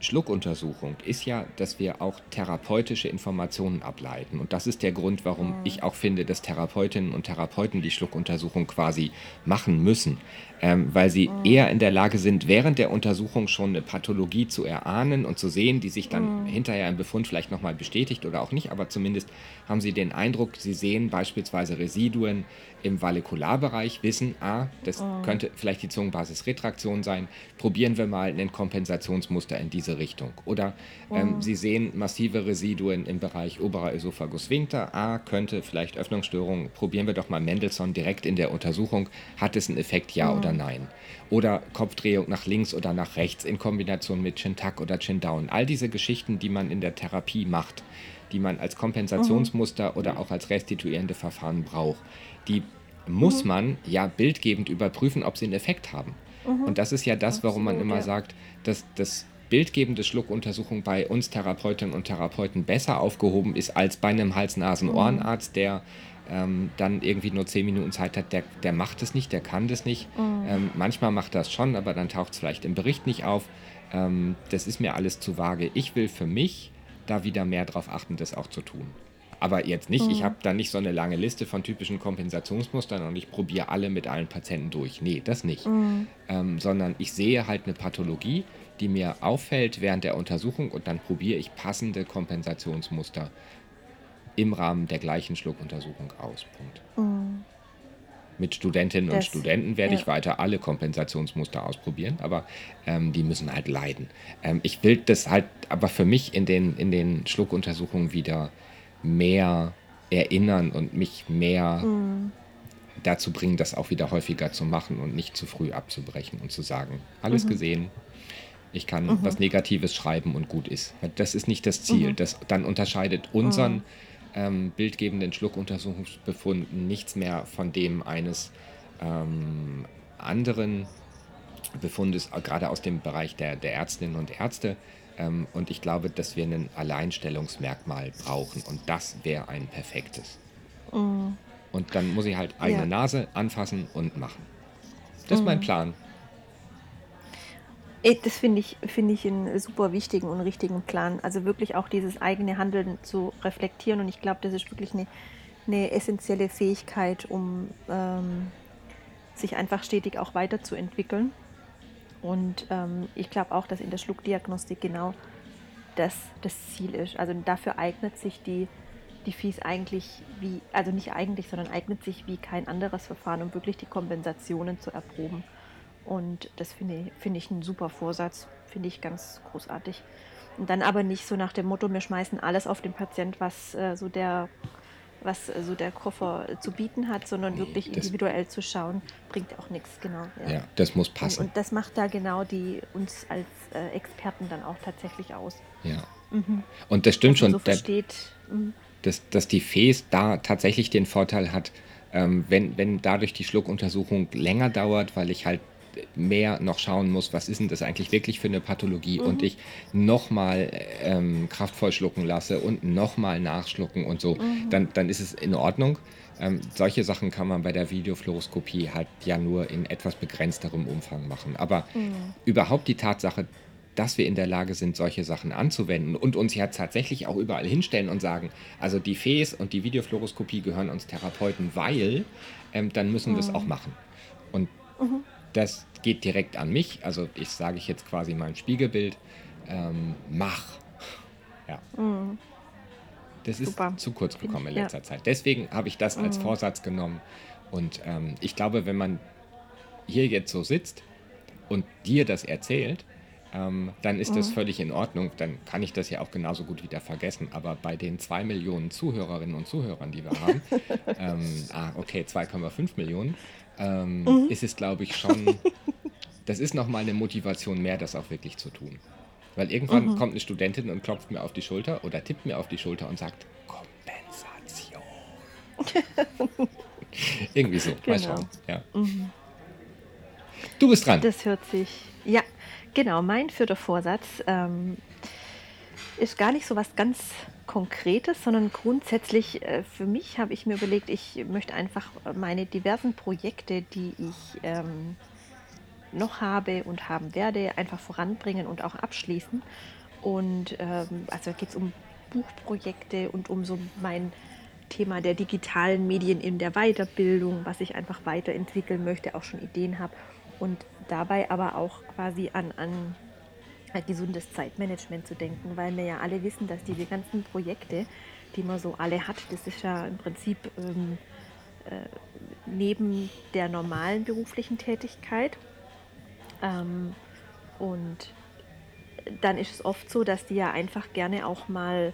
Schluckuntersuchung ist ja, dass wir auch therapeutische Informationen ableiten. Und das ist der Grund, warum mhm. ich auch finde, dass Therapeutinnen und Therapeuten die Schluckuntersuchung quasi machen müssen ähm, weil sie mhm. eher in der Lage sind, während der Untersuchung schon eine Pathologie zu erahnen und zu sehen, die sich dann mhm. hinterher im Befund vielleicht nochmal bestätigt oder auch nicht, aber zumindest haben sie den Eindruck, sie sehen beispielsweise Residuen im Valikularbereich, wissen, ah, das mhm. könnte vielleicht die Zungenbasisretraktion sein, probieren wir mal ein Kompensationsmuster in diese Richtung. Oder ähm, mhm. sie sehen massive Residuen im Bereich oberer Esophagus Sphincter, ah, könnte vielleicht Öffnungsstörung, probieren wir doch mal Mendelssohn direkt in der Untersuchung, hat es einen Effekt, ja oder mhm. nein. Oder Kopfdrehung nach links oder nach rechts in Kombination mit Chin-Tuck oder Chin-Down. All diese Geschichten, die man in der Therapie macht, die man als Kompensationsmuster mhm. oder auch als restituierende Verfahren braucht, die muss mhm. man ja bildgebend überprüfen, ob sie einen Effekt haben. Mhm. Und das ist ja das, warum man immer ja. sagt, dass das bildgebende Schluckuntersuchung bei uns Therapeutinnen und Therapeuten besser aufgehoben ist als bei einem Hals-Nasen-Ohrenarzt, der ähm, dann irgendwie nur zehn Minuten Zeit hat, der, der macht es nicht, der kann das nicht. Mhm. Ähm, manchmal macht das schon, aber dann taucht es vielleicht im Bericht nicht auf. Ähm, das ist mir alles zu vage. Ich will für mich da wieder mehr darauf achten, das auch zu tun. Aber jetzt nicht, mhm. ich habe da nicht so eine lange Liste von typischen Kompensationsmustern und ich probiere alle mit allen Patienten durch. Nee, das nicht. Mhm. Ähm, sondern ich sehe halt eine Pathologie, die mir auffällt während der Untersuchung und dann probiere ich passende Kompensationsmuster im Rahmen der gleichen Schluckuntersuchung aus. Mhm. Mit Studentinnen das, und Studenten werde ja. ich weiter alle Kompensationsmuster ausprobieren, aber ähm, die müssen halt leiden. Ähm, ich will das halt aber für mich in den, in den Schluckuntersuchungen wieder mehr erinnern und mich mehr mhm. dazu bringen, das auch wieder häufiger zu machen und nicht zu früh abzubrechen und zu sagen, alles mhm. gesehen, ich kann mhm. was Negatives schreiben und gut ist. Das ist nicht das Ziel. Mhm. Das dann unterscheidet unseren mhm ähm, bildgebenden Schluckuntersuchungsbefunden nichts mehr von dem eines ähm, anderen Befundes, äh, gerade aus dem Bereich der, der Ärztinnen und Ärzte. Ähm, und ich glaube, dass wir ein Alleinstellungsmerkmal brauchen und das wäre ein perfektes. Mhm. Und dann muss ich halt eigene ja. Nase anfassen und machen. Das ist mhm. mein Plan. Das finde ich, find ich einen super wichtigen und richtigen Plan. Also wirklich auch dieses eigene Handeln zu reflektieren. Und ich glaube, das ist wirklich eine, eine essentielle Fähigkeit, um ähm, sich einfach stetig auch weiterzuentwickeln. Und ähm, ich glaube auch, dass in der Schluckdiagnostik genau das das Ziel ist. Also dafür eignet sich die, die FIS eigentlich wie, also nicht eigentlich, sondern eignet sich wie kein anderes Verfahren, um wirklich die Kompensationen zu erproben. Und das finde ich, find ich ein super Vorsatz, finde ich ganz großartig. Und dann aber nicht so nach dem Motto, wir schmeißen alles auf den Patient, was äh, so der was äh, so der Koffer zu bieten hat, sondern nee, wirklich individuell zu schauen, bringt auch nichts, genau. Ja. ja, das muss passen. Und, und, das macht da genau die uns als äh, Experten dann auch tatsächlich aus. Ja. Mhm. Und das stimmt schon. So versteht, mhm. dass, dass die FES da tatsächlich den Vorteil hat, ähm, wenn, wenn dadurch die Schluckuntersuchung länger dauert, weil ich halt mehr noch schauen muss, was ist denn das eigentlich wirklich für eine Pathologie mhm. und ich nochmal ähm, kraftvoll schlucken lasse und nochmal nachschlucken und so, mhm. dann, dann ist es in Ordnung. Ähm, solche Sachen kann man bei der Videofluoroskopie halt ja nur in etwas begrenzterem Umfang machen. Aber mhm. überhaupt die Tatsache, dass wir in der Lage sind, solche Sachen anzuwenden und uns ja tatsächlich auch überall hinstellen und sagen, also die FES und die Videofluoroskopie gehören uns Therapeuten, weil, ähm, dann müssen wir es mhm. auch machen. Und mhm. Das geht direkt an mich. Also ich sage ich jetzt quasi mein Spiegelbild. Ähm, mach. Ja. Mhm. Das ist Super. zu kurz gekommen in letzter ja. Zeit. Deswegen habe ich das als mhm. Vorsatz genommen. Und ähm, ich glaube, wenn man hier jetzt so sitzt und dir das erzählt, ähm, dann ist mhm. das völlig in Ordnung. Dann kann ich das ja auch genauso gut wieder vergessen. Aber bei den zwei Millionen Zuhörerinnen und Zuhörern, die wir haben, ähm, ah, okay, 2,5 Millionen, ähm, mhm. ist es, glaube ich, schon, das ist nochmal eine Motivation mehr, das auch wirklich zu tun. Weil irgendwann mhm. kommt eine Studentin und klopft mir auf die Schulter oder tippt mir auf die Schulter und sagt, Kompensation. Irgendwie so, genau. mal schauen. Ja. Mhm. Du bist dran. Das hört sich, ja, genau, mein vierter Vorsatz ähm, ist gar nicht so was ganz Konkretes, sondern grundsätzlich äh, für mich habe ich mir überlegt, ich möchte einfach meine diversen Projekte, die ich ähm, noch habe und haben werde, einfach voranbringen und auch abschließen. Und ähm, also geht es um Buchprojekte und um so mein Thema der digitalen Medien in der Weiterbildung, was ich einfach weiterentwickeln möchte, auch schon Ideen habe. Und dabei aber auch quasi an, an gesundes Zeitmanagement zu denken, weil wir ja alle wissen, dass diese ganzen Projekte, die man so alle hat, das ist ja im Prinzip ähm, äh, neben der normalen beruflichen Tätigkeit. Ähm, und dann ist es oft so, dass die ja einfach gerne auch mal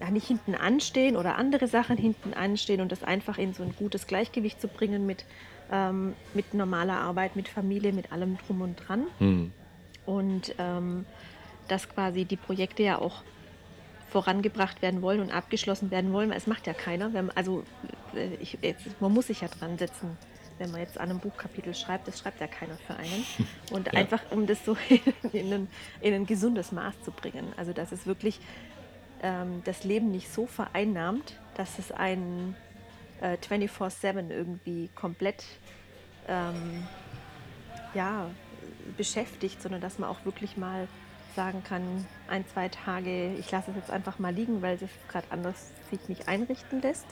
ja, nicht hinten anstehen oder andere Sachen hinten anstehen und das einfach in so ein gutes Gleichgewicht zu bringen mit, ähm, mit normaler Arbeit, mit Familie, mit allem drum und dran. Hm und ähm, dass quasi die Projekte ja auch vorangebracht werden wollen und abgeschlossen werden wollen, weil es macht ja keiner. Wenn, also äh, ich, jetzt, man muss sich ja dran setzen, wenn man jetzt an einem Buchkapitel schreibt, das schreibt ja keiner für einen. Und ja. einfach, um das so in ein, in ein, gesundes Maß zu bringen. Also dass es wirklich ähm, das Leben nicht so vereinnahmt, dass es einen äh, 24-7 irgendwie komplett ähm, ja, beschäftigt, sondern dass man auch wirklich mal sagen kann, ein, zwei Tage, ich lasse es jetzt einfach mal liegen, weil es gerade anders sich nicht einrichten lässt.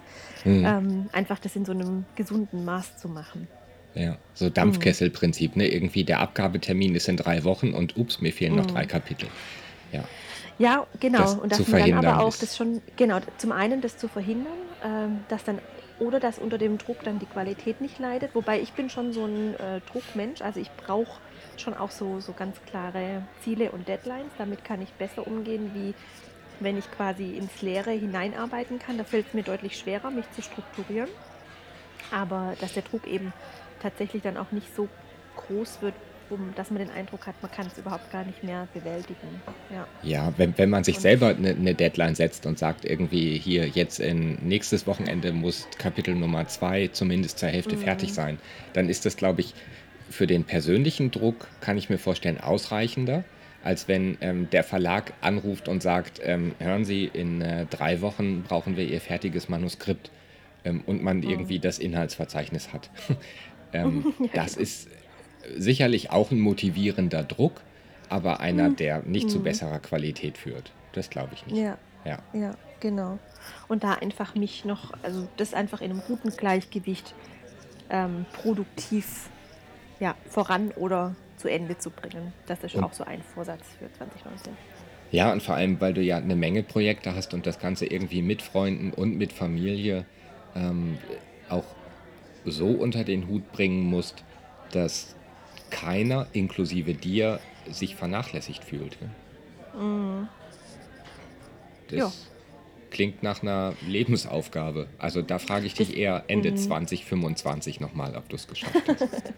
Mhm. Ähm, einfach das in so einem gesunden Maß zu machen. Ja, so Dampfkesselprinzip, ne? Irgendwie der Abgabetermin ist in drei Wochen und ups, mir fehlen mhm. noch drei Kapitel. Ja. Ja, genau. Das und dass man dann aber auch das schon, genau, zum einen das zu verhindern, ähm, dass dann oder dass unter dem Druck dann die Qualität nicht leidet. Wobei ich bin schon so ein äh, Druckmensch, also ich brauche schon auch so, so ganz klare Ziele und Deadlines. Damit kann ich besser umgehen, wie wenn ich quasi ins Leere hineinarbeiten kann. Da fällt es mir deutlich schwerer, mich zu strukturieren. Aber dass der Druck eben tatsächlich dann auch nicht so groß wird, dass man den Eindruck hat, man kann es überhaupt gar nicht mehr bewältigen. Ja, ja wenn, wenn man sich und selber eine, eine, Deadline setzt und sagt, irgendwie hier jetzt in nächstes Wochenende muss Kapitel Nummer zwei zumindest zur Hälfte mhm. fertig sein, dann ist das, glaube ich, für den persönlichen Druck, kann ich mir vorstellen, ausreichender, als wenn ähm, der Verlag anruft und sagt, ähm, hören Sie, in äh, drei Wochen brauchen wir Ihr fertiges Manuskript. ähm, und man mhm. irgendwie das Inhaltsverzeichnis hat. ähm, ja, das genau. ist sicherlich auch ein motivierender Druck, aber einer, mhm. der nicht zu mhm. besserer Qualität führt. Das glaube ich nicht. Ja. ja. Ja, genau. Und da einfach mich noch, also das einfach in einem guten Gleichgewicht ähm, produktiv ja, voran oder zu Ende zu bringen. Das ist und, auch so ein Vorsatz für 2019. Ja, und vor allem, weil du ja eine Menge Projekte hast und das Ganze irgendwie mit Freunden und mit Familie ähm, auch so unter den Hut bringen musst, dass keiner, inklusive dir, sich vernachlässigt fühlt. Mhm. Das ja. klingt nach einer Lebensaufgabe. Also da frage ich dich eher Ende mhm. 2025 nochmal, ob du es geschafft hast.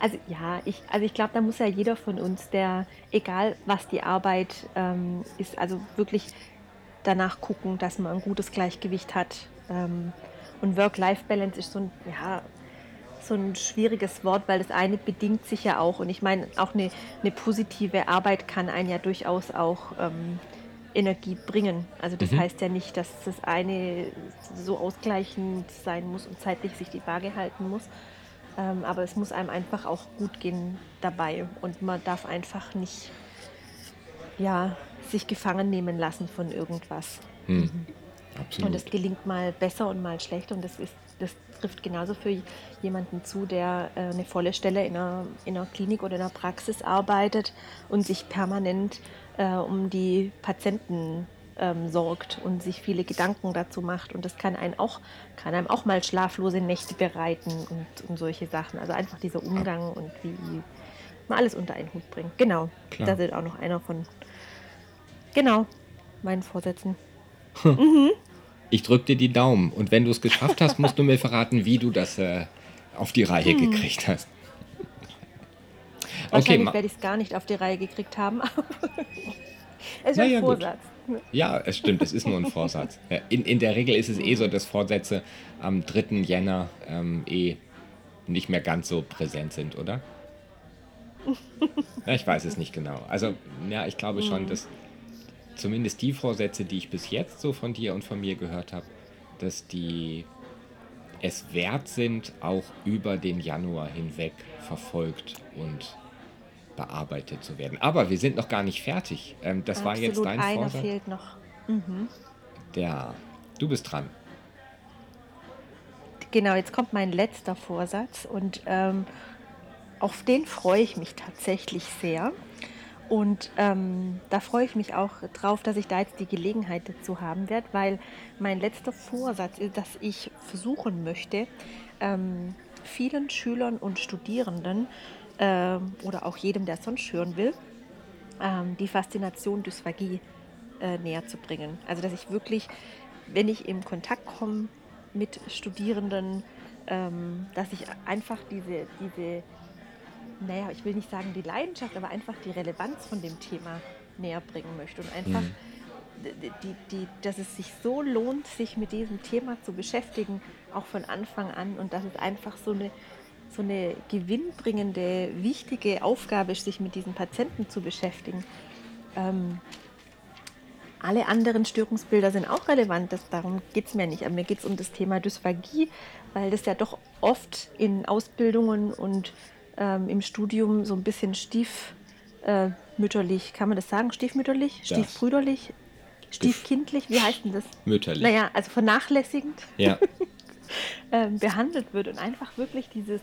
Also ja, ich, also ich glaube, da muss ja jeder von uns, der, egal was die Arbeit ähm, ist, also wirklich danach gucken, dass man ein gutes Gleichgewicht hat. Ähm, und Work-Life-Balance ist so ein, ja, so ein schwieriges Wort, weil das eine bedingt sich ja auch. Und ich meine, auch eine, eine positive Arbeit kann einen ja durchaus auch ähm, Energie bringen. Also das mhm. heißt ja nicht, dass das eine so ausgleichend sein muss und zeitlich sich die Waage halten muss. Ähm, aber es muss einem einfach auch gut gehen dabei. Und man darf einfach nicht ja, sich gefangen nehmen lassen von irgendwas. Mhm. Mhm. Absolut. Und es gelingt mal besser und mal schlechter. Und das, ist, das trifft genauso für jemanden zu, der äh, eine volle Stelle in einer, in einer Klinik oder in einer Praxis arbeitet und sich permanent äh, um die Patienten ähm, sorgt und sich viele Gedanken dazu macht. Und das kann einen auch, kann einem auch mal schlaflose Nächte bereiten und, und solche Sachen. Also einfach dieser Umgang und wie man alles unter einen Hut bringt. Genau. Klar. Da ist auch noch einer von genau meinen Vorsätzen. Hm. Mhm. Ich drücke dir die Daumen. Und wenn du es geschafft hast, musst du mir verraten, wie du das äh, auf die Reihe hm. gekriegt hast. Wahrscheinlich okay, werde ich es gar nicht auf die Reihe gekriegt haben. es ist ein Vorsatz. Gut. Ja, es stimmt, es ist nur ein Vorsatz. In, in der Regel ist es eh so, dass Vorsätze am 3. Jänner ähm, eh nicht mehr ganz so präsent sind, oder? ja, ich weiß es nicht genau. Also, ja, ich glaube schon, mhm. dass zumindest die Vorsätze, die ich bis jetzt so von dir und von mir gehört habe, dass die es wert sind, auch über den Januar hinweg verfolgt und bearbeitet zu werden. Aber wir sind noch gar nicht fertig. Ähm, das Absolut, war jetzt dein einer Vorsatz. fehlt noch. Mhm. Der, du bist dran. Genau, jetzt kommt mein letzter Vorsatz und ähm, auf den freue ich mich tatsächlich sehr. Und ähm, da freue ich mich auch drauf, dass ich da jetzt die Gelegenheit dazu haben werde, weil mein letzter Vorsatz ist, dass ich versuchen möchte, ähm, vielen Schülern und Studierenden ähm, oder auch jedem, der sonst hören will, ähm, die Faszination Dysphagie äh, näher zu bringen. Also dass ich wirklich, wenn ich in Kontakt komme mit Studierenden, ähm, dass ich einfach diese, diese, naja, ich will nicht sagen die Leidenschaft, aber einfach die Relevanz von dem Thema näher bringen möchte und einfach, mhm. die, die, dass es sich so lohnt, sich mit diesem Thema zu beschäftigen, auch von Anfang an und dass es einfach so eine so eine gewinnbringende, wichtige Aufgabe ist, sich mit diesen Patienten zu beschäftigen. Ähm, alle anderen Störungsbilder sind auch relevant, das, darum geht es mir nicht. Aber mir geht es um das Thema Dysphagie, weil das ja doch oft in Ausbildungen und ähm, im Studium so ein bisschen stiefmütterlich, äh, kann man das sagen? Stiefmütterlich? Das. Stiefbrüderlich? Stiefkindlich? Wie heißt denn das? Mütterlich. Naja, also vernachlässigend. Ja. ähm, behandelt wird und einfach wirklich dieses,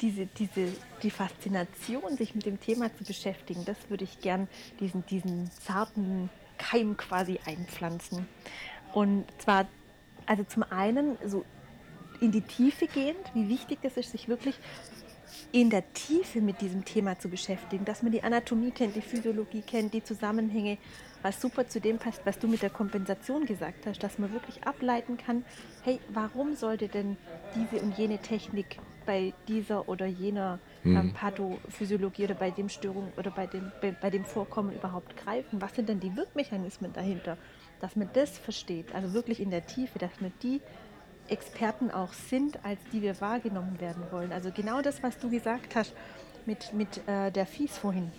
diese, diese, die Faszination, sich mit dem Thema zu beschäftigen, das würde ich gern diesen, diesen zarten Keim quasi einpflanzen. Und zwar, also zum einen so in die Tiefe gehend, wie wichtig es ist, sich wirklich in der Tiefe mit diesem Thema zu beschäftigen, dass man die Anatomie kennt, die Physiologie kennt, die Zusammenhänge, was super zu dem passt, was du mit der Kompensation gesagt hast, dass man wirklich ableiten kann, hey, warum sollte denn diese und jene Technik bei dieser oder jener mhm. ähm, Pathophysiologie oder bei dem Störung oder bei dem, bei, bei dem Vorkommen überhaupt greifen? Was sind denn die Wirkmechanismen dahinter? Dass man das versteht, also wirklich in der Tiefe, dass man die Experten auch sind, als die wir wahrgenommen werden wollen. Also genau das, was du gesagt hast mit, mit äh, der Fies vorhin.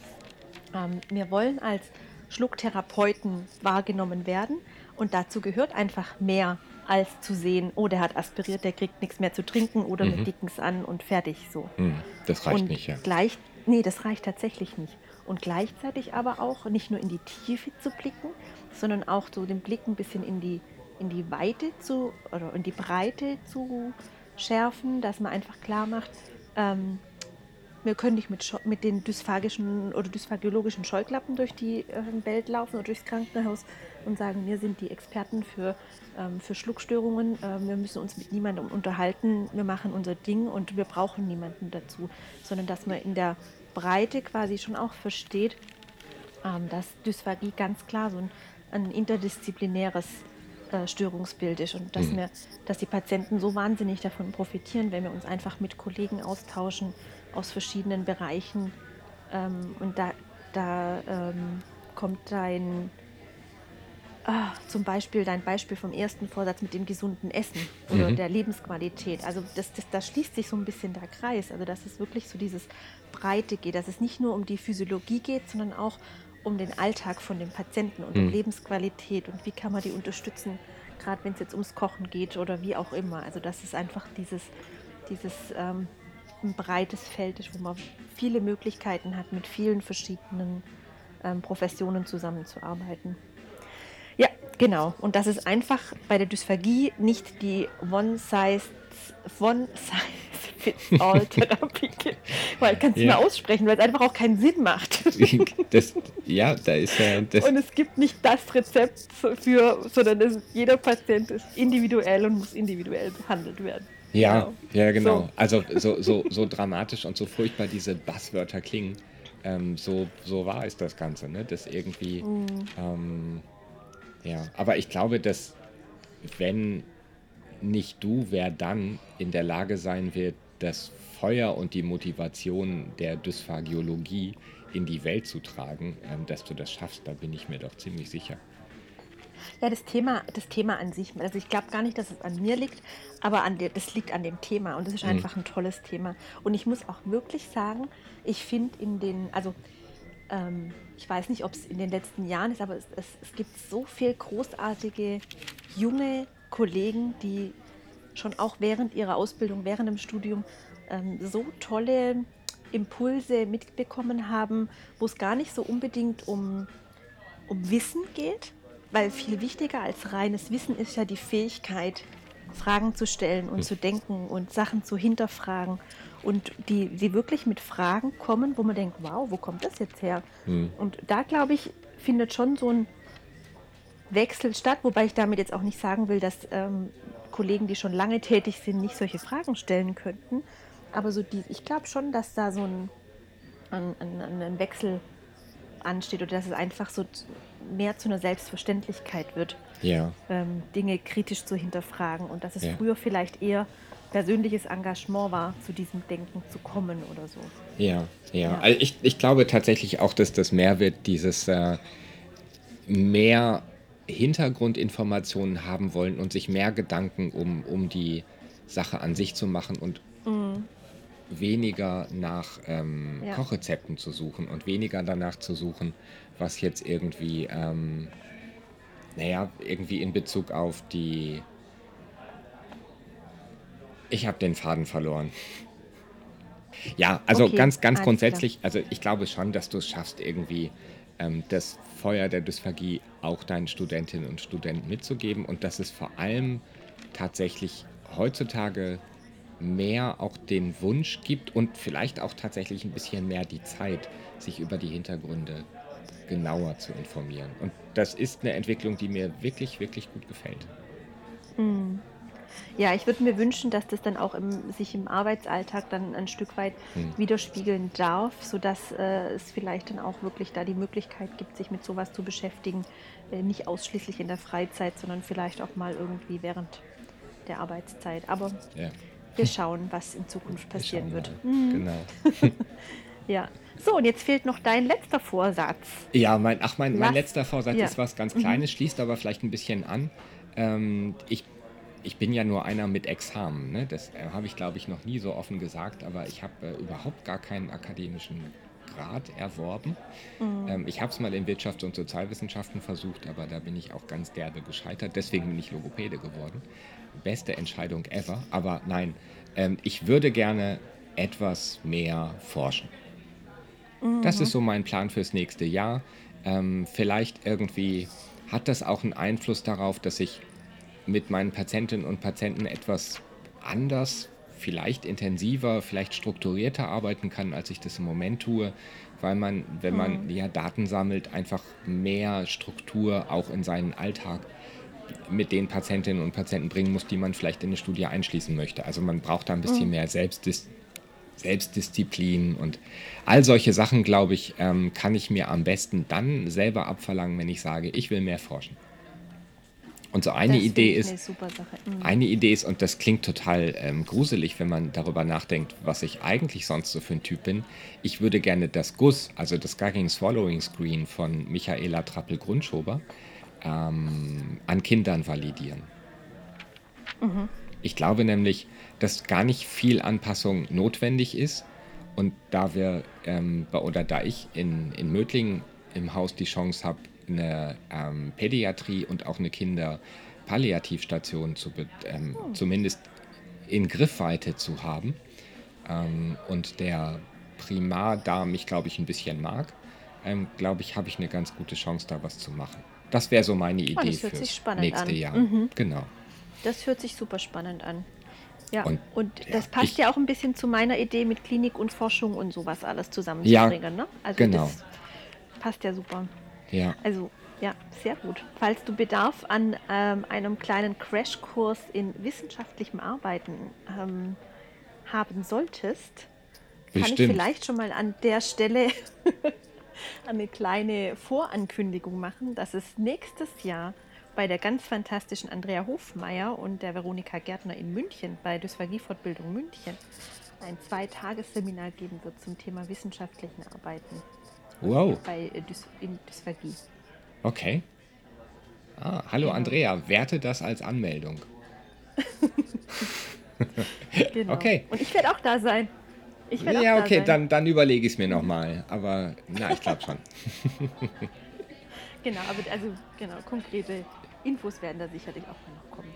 Ähm, wir wollen als Schlucktherapeuten wahrgenommen werden Und dazu gehört einfach mehr als zu sehen, oh, der hat aspiriert, der kriegt nichts mehr zu trinken oder mhm. wir dicken es an und fertig so. Mhm, das reicht und nicht, ja. Gleich, nee, das reicht tatsächlich nicht. Und gleichzeitig aber auch nicht nur in die Tiefe zu blicken, sondern auch so den Blick ein bisschen in die, in die Weite zu oder in die Breite zu schärfen, dass man einfach klar macht, ähm, wir können nicht mit, mit den dysphagischen oder dysphagiologischen Scheuklappen durch die äh, Welt laufen oder durchs Krankenhaus und sagen, wir sind die Experten für, ähm, für Schluckstörungen, ähm, wir müssen uns mit niemandem unterhalten, wir machen unser Ding und wir brauchen niemanden dazu, sondern dass man in der Breite quasi schon auch versteht, ähm, dass Dysphagie ganz klar so ein, ein interdisziplinäres äh, Störungsbild ist und dass, mhm. wir, dass die Patienten so wahnsinnig davon profitieren, wenn wir uns einfach mit Kollegen austauschen aus verschiedenen Bereichen. Ähm, und da, da ähm, kommt dein, ah, zum Beispiel dein Beispiel vom ersten Vorsatz mit dem gesunden Essen oder mhm. der Lebensqualität. Also das, das, da schließt sich so ein bisschen der Kreis. Also dass es wirklich so dieses Breite geht, dass es nicht nur um die Physiologie geht, sondern auch um den Alltag von dem Patienten und mhm. um Lebensqualität und wie kann man die unterstützen, gerade wenn es jetzt ums Kochen geht oder wie auch immer. Also dass es einfach dieses, dieses ähm, ein breites Feld ist, wo man viele Möglichkeiten hat, mit vielen verschiedenen ähm, Professionen zusammenzuarbeiten. Ja, genau. Und das ist einfach bei der Dysphagie nicht die One-Size One Size Fits All Therapie gibt. Weil ich kann es ja. mehr aussprechen, weil es einfach auch keinen Sinn macht. Das, ja, da ist ja. Das und es gibt nicht das Rezept für, sondern das, jeder Patient ist individuell und muss individuell behandelt werden. Ja, genau. ja, genau. So. Also so, so, so dramatisch und so furchtbar diese Basswörter klingen, ähm, so, so wahr ist das Ganze, ne? Das irgendwie, mhm. ähm, ja, aber ich glaube, dass wenn nicht du, wer dann in der Lage sein wird, das Feuer und die Motivation der Dysphagiologie in die Welt zu tragen, ähm, dass du das schaffst, da bin ich mir doch ziemlich sicher. Ja, das Thema, das Thema an sich, also ich glaube gar nicht, dass es an mir liegt, aber an der, das liegt an dem Thema und das ist mhm. einfach ein tolles Thema. Und ich muss auch wirklich sagen, ich finde in den, also ähm, ich weiß nicht, ob es in den letzten Jahren ist, aber es, es, es gibt so viele großartige junge Kollegen, die schon auch während ihrer Ausbildung, während dem Studium ähm, so tolle Impulse mitbekommen haben, wo es gar nicht so unbedingt um, um Wissen geht, weil viel wichtiger als reines Wissen ist ja die Fähigkeit, Fragen zu stellen und zu denken und Sachen zu hinterfragen und die, die wirklich mit Fragen kommen, wo man denkt, wow, wo kommt das jetzt her? Mhm. Und da glaube ich, findet schon so ein Wechsel statt, wobei ich damit jetzt auch nicht sagen will, dass ähm, Kollegen, die schon lange tätig sind, nicht solche Fragen stellen könnten. Aber so die, ich glaube schon, dass da so ein, ein, ein, ein Wechsel ansteht oder dass es einfach so mehr zu einer Selbstverständlichkeit wird, ja. ähm, Dinge kritisch zu hinterfragen und dass es ja. früher vielleicht eher persönliches Engagement war, zu diesem Denken zu kommen oder so. Ja, ja. ja. Also ich, ich glaube tatsächlich auch, dass das mehr wird, dieses äh, mehr Hintergrundinformationen haben wollen und sich mehr Gedanken um, um die Sache an sich zu machen und mhm. weniger nach ähm, ja. Kochrezepten zu suchen und weniger danach zu suchen, was jetzt irgendwie, ähm, naja, irgendwie in Bezug auf die... Ich habe den Faden verloren. Ja, also okay, ganz, ganz grundsätzlich, klar. also ich glaube schon, dass du es schaffst, irgendwie ähm, das Feuer der Dysphagie auch deinen Studentinnen und Studenten mitzugeben und dass es vor allem tatsächlich heutzutage mehr auch den Wunsch gibt und vielleicht auch tatsächlich ein bisschen mehr die Zeit, sich über die Hintergründe genauer zu informieren. Und das ist eine Entwicklung, die mir wirklich, wirklich gut gefällt. Mhm. Ja, ich würde mir wünschen, dass das dann auch im, sich im Arbeitsalltag dann ein Stück weit hm. widerspiegeln darf, sodass äh, es vielleicht dann auch wirklich da die Möglichkeit gibt, sich mit sowas zu beschäftigen. Äh, nicht ausschließlich in der Freizeit, sondern vielleicht auch mal irgendwie während der Arbeitszeit. Aber ja. wir schauen, was in Zukunft passieren wird. Mhm. Genau. ja. So, und jetzt fehlt noch dein letzter Vorsatz. Ja, mein, ach, mein, mein letzter Vorsatz ja. ist was ganz mhm. Kleines, mhm. schließt aber vielleicht ein bisschen an. Ähm, ich ich bin ja nur einer mit Examen. Ne? Das äh, habe ich, glaube ich, noch nie so offen gesagt, aber ich habe äh, überhaupt gar keinen akademischen Grad erworben. Mhm. Ähm, ich habe es mal in Wirtschafts- und Sozialwissenschaften versucht, aber da bin ich auch ganz derbe gescheitert. Deswegen bin ich Logopäde geworden. Beste Entscheidung ever. Aber nein, ähm, ich würde gerne etwas mehr forschen. Mhm. Das ist so mein Plan fürs nächste Jahr. Ähm, vielleicht irgendwie hat das auch einen Einfluss darauf, dass ich mit meinen Patientinnen und Patienten etwas anders, vielleicht intensiver, vielleicht strukturierter arbeiten kann, als ich das im Moment tue, weil man, wenn man mhm. ja Daten sammelt, einfach mehr Struktur auch in seinen Alltag mit den Patientinnen und Patienten bringen muss, die man vielleicht in eine Studie einschließen möchte. Also man braucht da ein bisschen mhm. mehr Selbstdis Selbstdisziplin und all solche Sachen, glaube ich, ähm, kann ich mir am besten dann selber abverlangen, wenn ich sage, ich will mehr forschen. Und so eine das Idee ist, eine, mhm. eine Idee ist, und das klingt total ähm, gruselig, wenn man darüber nachdenkt, was ich eigentlich sonst so für ein Typ bin. Ich würde gerne das GUS, also das Gagging Swallowing Screen von Michaela Trappel-Grundschober, ähm, an Kindern validieren. Mhm. Ich glaube nämlich, dass gar nicht viel Anpassung notwendig ist. Und da wir ähm, oder da ich in, in Mödling im Haus die Chance habe, eine ähm, Pädiatrie und auch eine Kinderpalliativstation zu, ähm, oh. zumindest in Griffweite zu haben. Ähm, und der Primar da mich, glaube ich, ein bisschen mag, ähm, glaube ich, habe ich eine ganz gute Chance, da was zu machen. Das wäre so meine Idee oh, das nächste an. Jahr. Mhm. Genau. Das hört sich super spannend an. Ja, und, und das ja, passt ich, ja auch ein bisschen zu meiner Idee mit Klinik und Forschung und sowas alles zusammenzubringen. Ja, ne? Also genau. das passt ja super. Ja. Also ja, sehr gut. Falls du Bedarf an ähm, einem kleinen Crashkurs in wissenschaftlichem Arbeiten ähm, haben solltest, Bestimmt. kann ich vielleicht schon mal an der Stelle eine kleine Vorankündigung machen, dass es nächstes Jahr bei der ganz fantastischen Andrea Hofmeier und der Veronika Gärtner in München bei Dysphagie-Fortbildung München ein Zweitagesseminar geben wird zum Thema wissenschaftlichen Arbeiten. Wow. Bei äh, Dys in Dysphagie. Okay. Ah, hallo genau. Andrea, werte das als Anmeldung. genau. Okay. Und ich werde auch da sein. Ich ja, okay, sein. dann, dann überlege ich es mir nochmal. Aber na, ich glaube schon. genau, aber also genau, konkrete Infos werden da sicherlich auch noch kommen.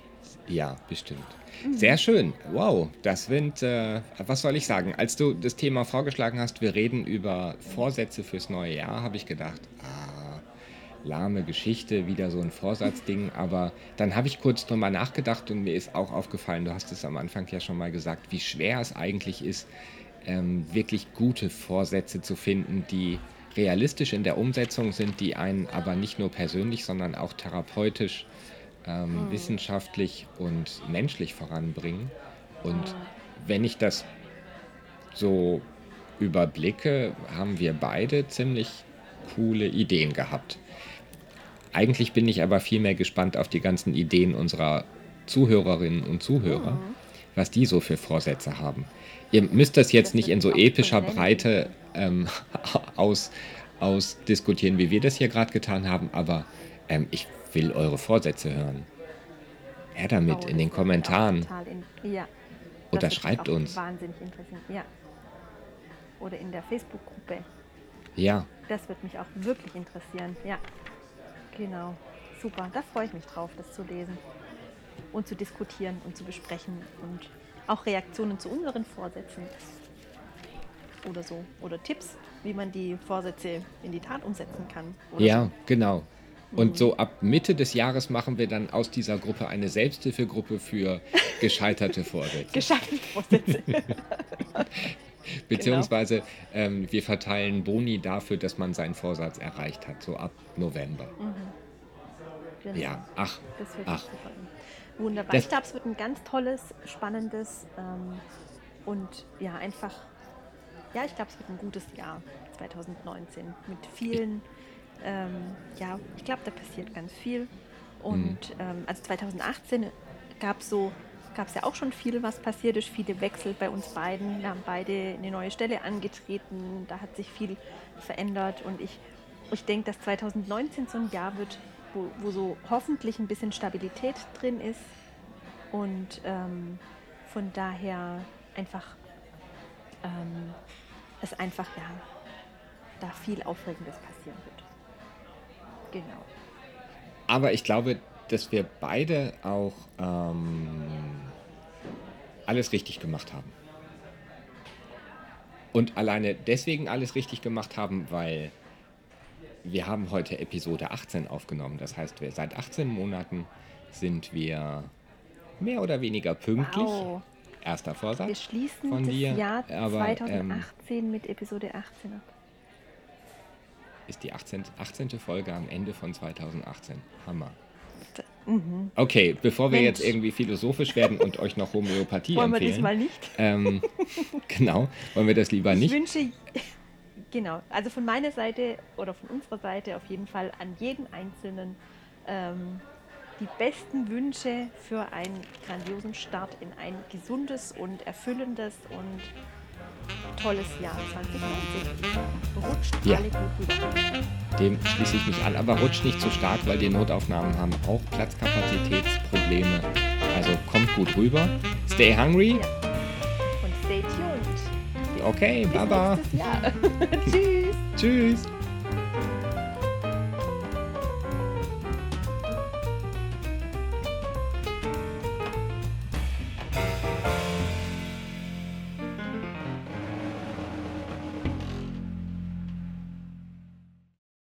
Ja, bestimmt. Sehr schön. Wow, das sind, äh, was soll ich sagen? Als du das Thema vorgeschlagen hast, wir reden über Vorsätze fürs neue Jahr, habe ich gedacht, ah, lahme Geschichte, wieder so ein Vorsatzding. Aber dann habe ich kurz drüber nachgedacht und mir ist auch aufgefallen, du hast es am Anfang ja schon mal gesagt, wie schwer es eigentlich ist, ähm, wirklich gute Vorsätze zu finden, die realistisch in der Umsetzung sind, die einen aber nicht nur persönlich, sondern auch therapeutisch, ähm, mhm. wissenschaftlich und menschlich voranbringen. Und mhm. wenn ich das so überblicke, haben wir beide ziemlich coole Ideen gehabt. Eigentlich bin ich aber viel mehr gespannt auf die ganzen Ideen unserer Zuhörerinnen und Zuhörer, mhm. was die so für Vorsätze haben. Ihr müsst das jetzt das nicht in so epischer Breite ähm, aus, ausdiskutieren, wie wir das hier gerade getan haben, aber ähm, ich will eure Vorsätze hören. Her damit in den Kommentaren. Oder schreibt uns. Wahnsinnig interessant, ja. Oder in der Facebook-Gruppe. Ja. Das wird mich auch wirklich interessieren, ja. Genau. Super. Da freue ich mich drauf, das zu lesen und zu diskutieren und zu besprechen und auch Reaktionen zu unseren Vorsätzen oder so. Oder Tipps, wie man die Vorsätze in die Tat umsetzen kann. ja, so. genau. Und so ab Mitte des Jahres machen wir dann aus dieser Gruppe eine Selbsthilfegruppe für gescheiterte Vorsätze. gescheiterte Vorsätze. Beziehungsweise genau. ähm, wir verteilen Boni dafür, dass man seinen Vorsatz erreicht hat, so ab November. Mhm. Genau. Ja, ach. Das wird ach. Wunderbar. Das ich glaube, es wird ein ganz tolles, spannendes ähm, und ja, einfach, ja, ich glaube, es wird ein gutes Jahr 2019 mit vielen, ähm, ja, ich glaube, da passiert ganz viel. Und mhm. ähm, also 2018 gab es so gab es ja auch schon viel, was passiert ist, viele Wechsel bei uns beiden. Wir haben beide eine neue Stelle angetreten, da hat sich viel verändert und ich, ich denke, dass 2019 so ein Jahr wird, wo, wo so hoffentlich ein bisschen Stabilität drin ist und ähm, von daher einfach ähm, es einfach ja da viel Aufregendes passieren wird. Genau. Aber ich glaube, dass wir beide auch ähm, alles richtig gemacht haben. Und alleine deswegen alles richtig gemacht haben, weil wir haben heute Episode 18 aufgenommen. Das heißt, wir, seit 18 Monaten sind wir mehr oder weniger pünktlich. Wow. Erster Vorsatz. Wir schließen von das dir, Jahr aber, 2018 ähm, mit Episode 18 ab. Ist die 18, 18. Folge am Ende von 2018. Hammer. Mhm. Okay, bevor wir Mensch. jetzt irgendwie philosophisch werden und euch noch Homöopathie wollen empfehlen. Wollen wir diesmal nicht? Ähm, genau, wollen wir das lieber ich nicht. Ich wünsche, genau, also von meiner Seite oder von unserer Seite auf jeden Fall an jeden Einzelnen ähm, die besten Wünsche für einen grandiosen Start in ein gesundes und erfüllendes und tolles Jahr 2019. Rutscht ja. alle gut rüber. Dem schließe ich mich an, aber rutscht nicht zu stark, weil die Notaufnahmen haben auch Platzkapazitätsprobleme. Also kommt gut rüber. Stay hungry. Ja. Und stay tuned. Okay, Bis baba. Tschüss. Tschüss.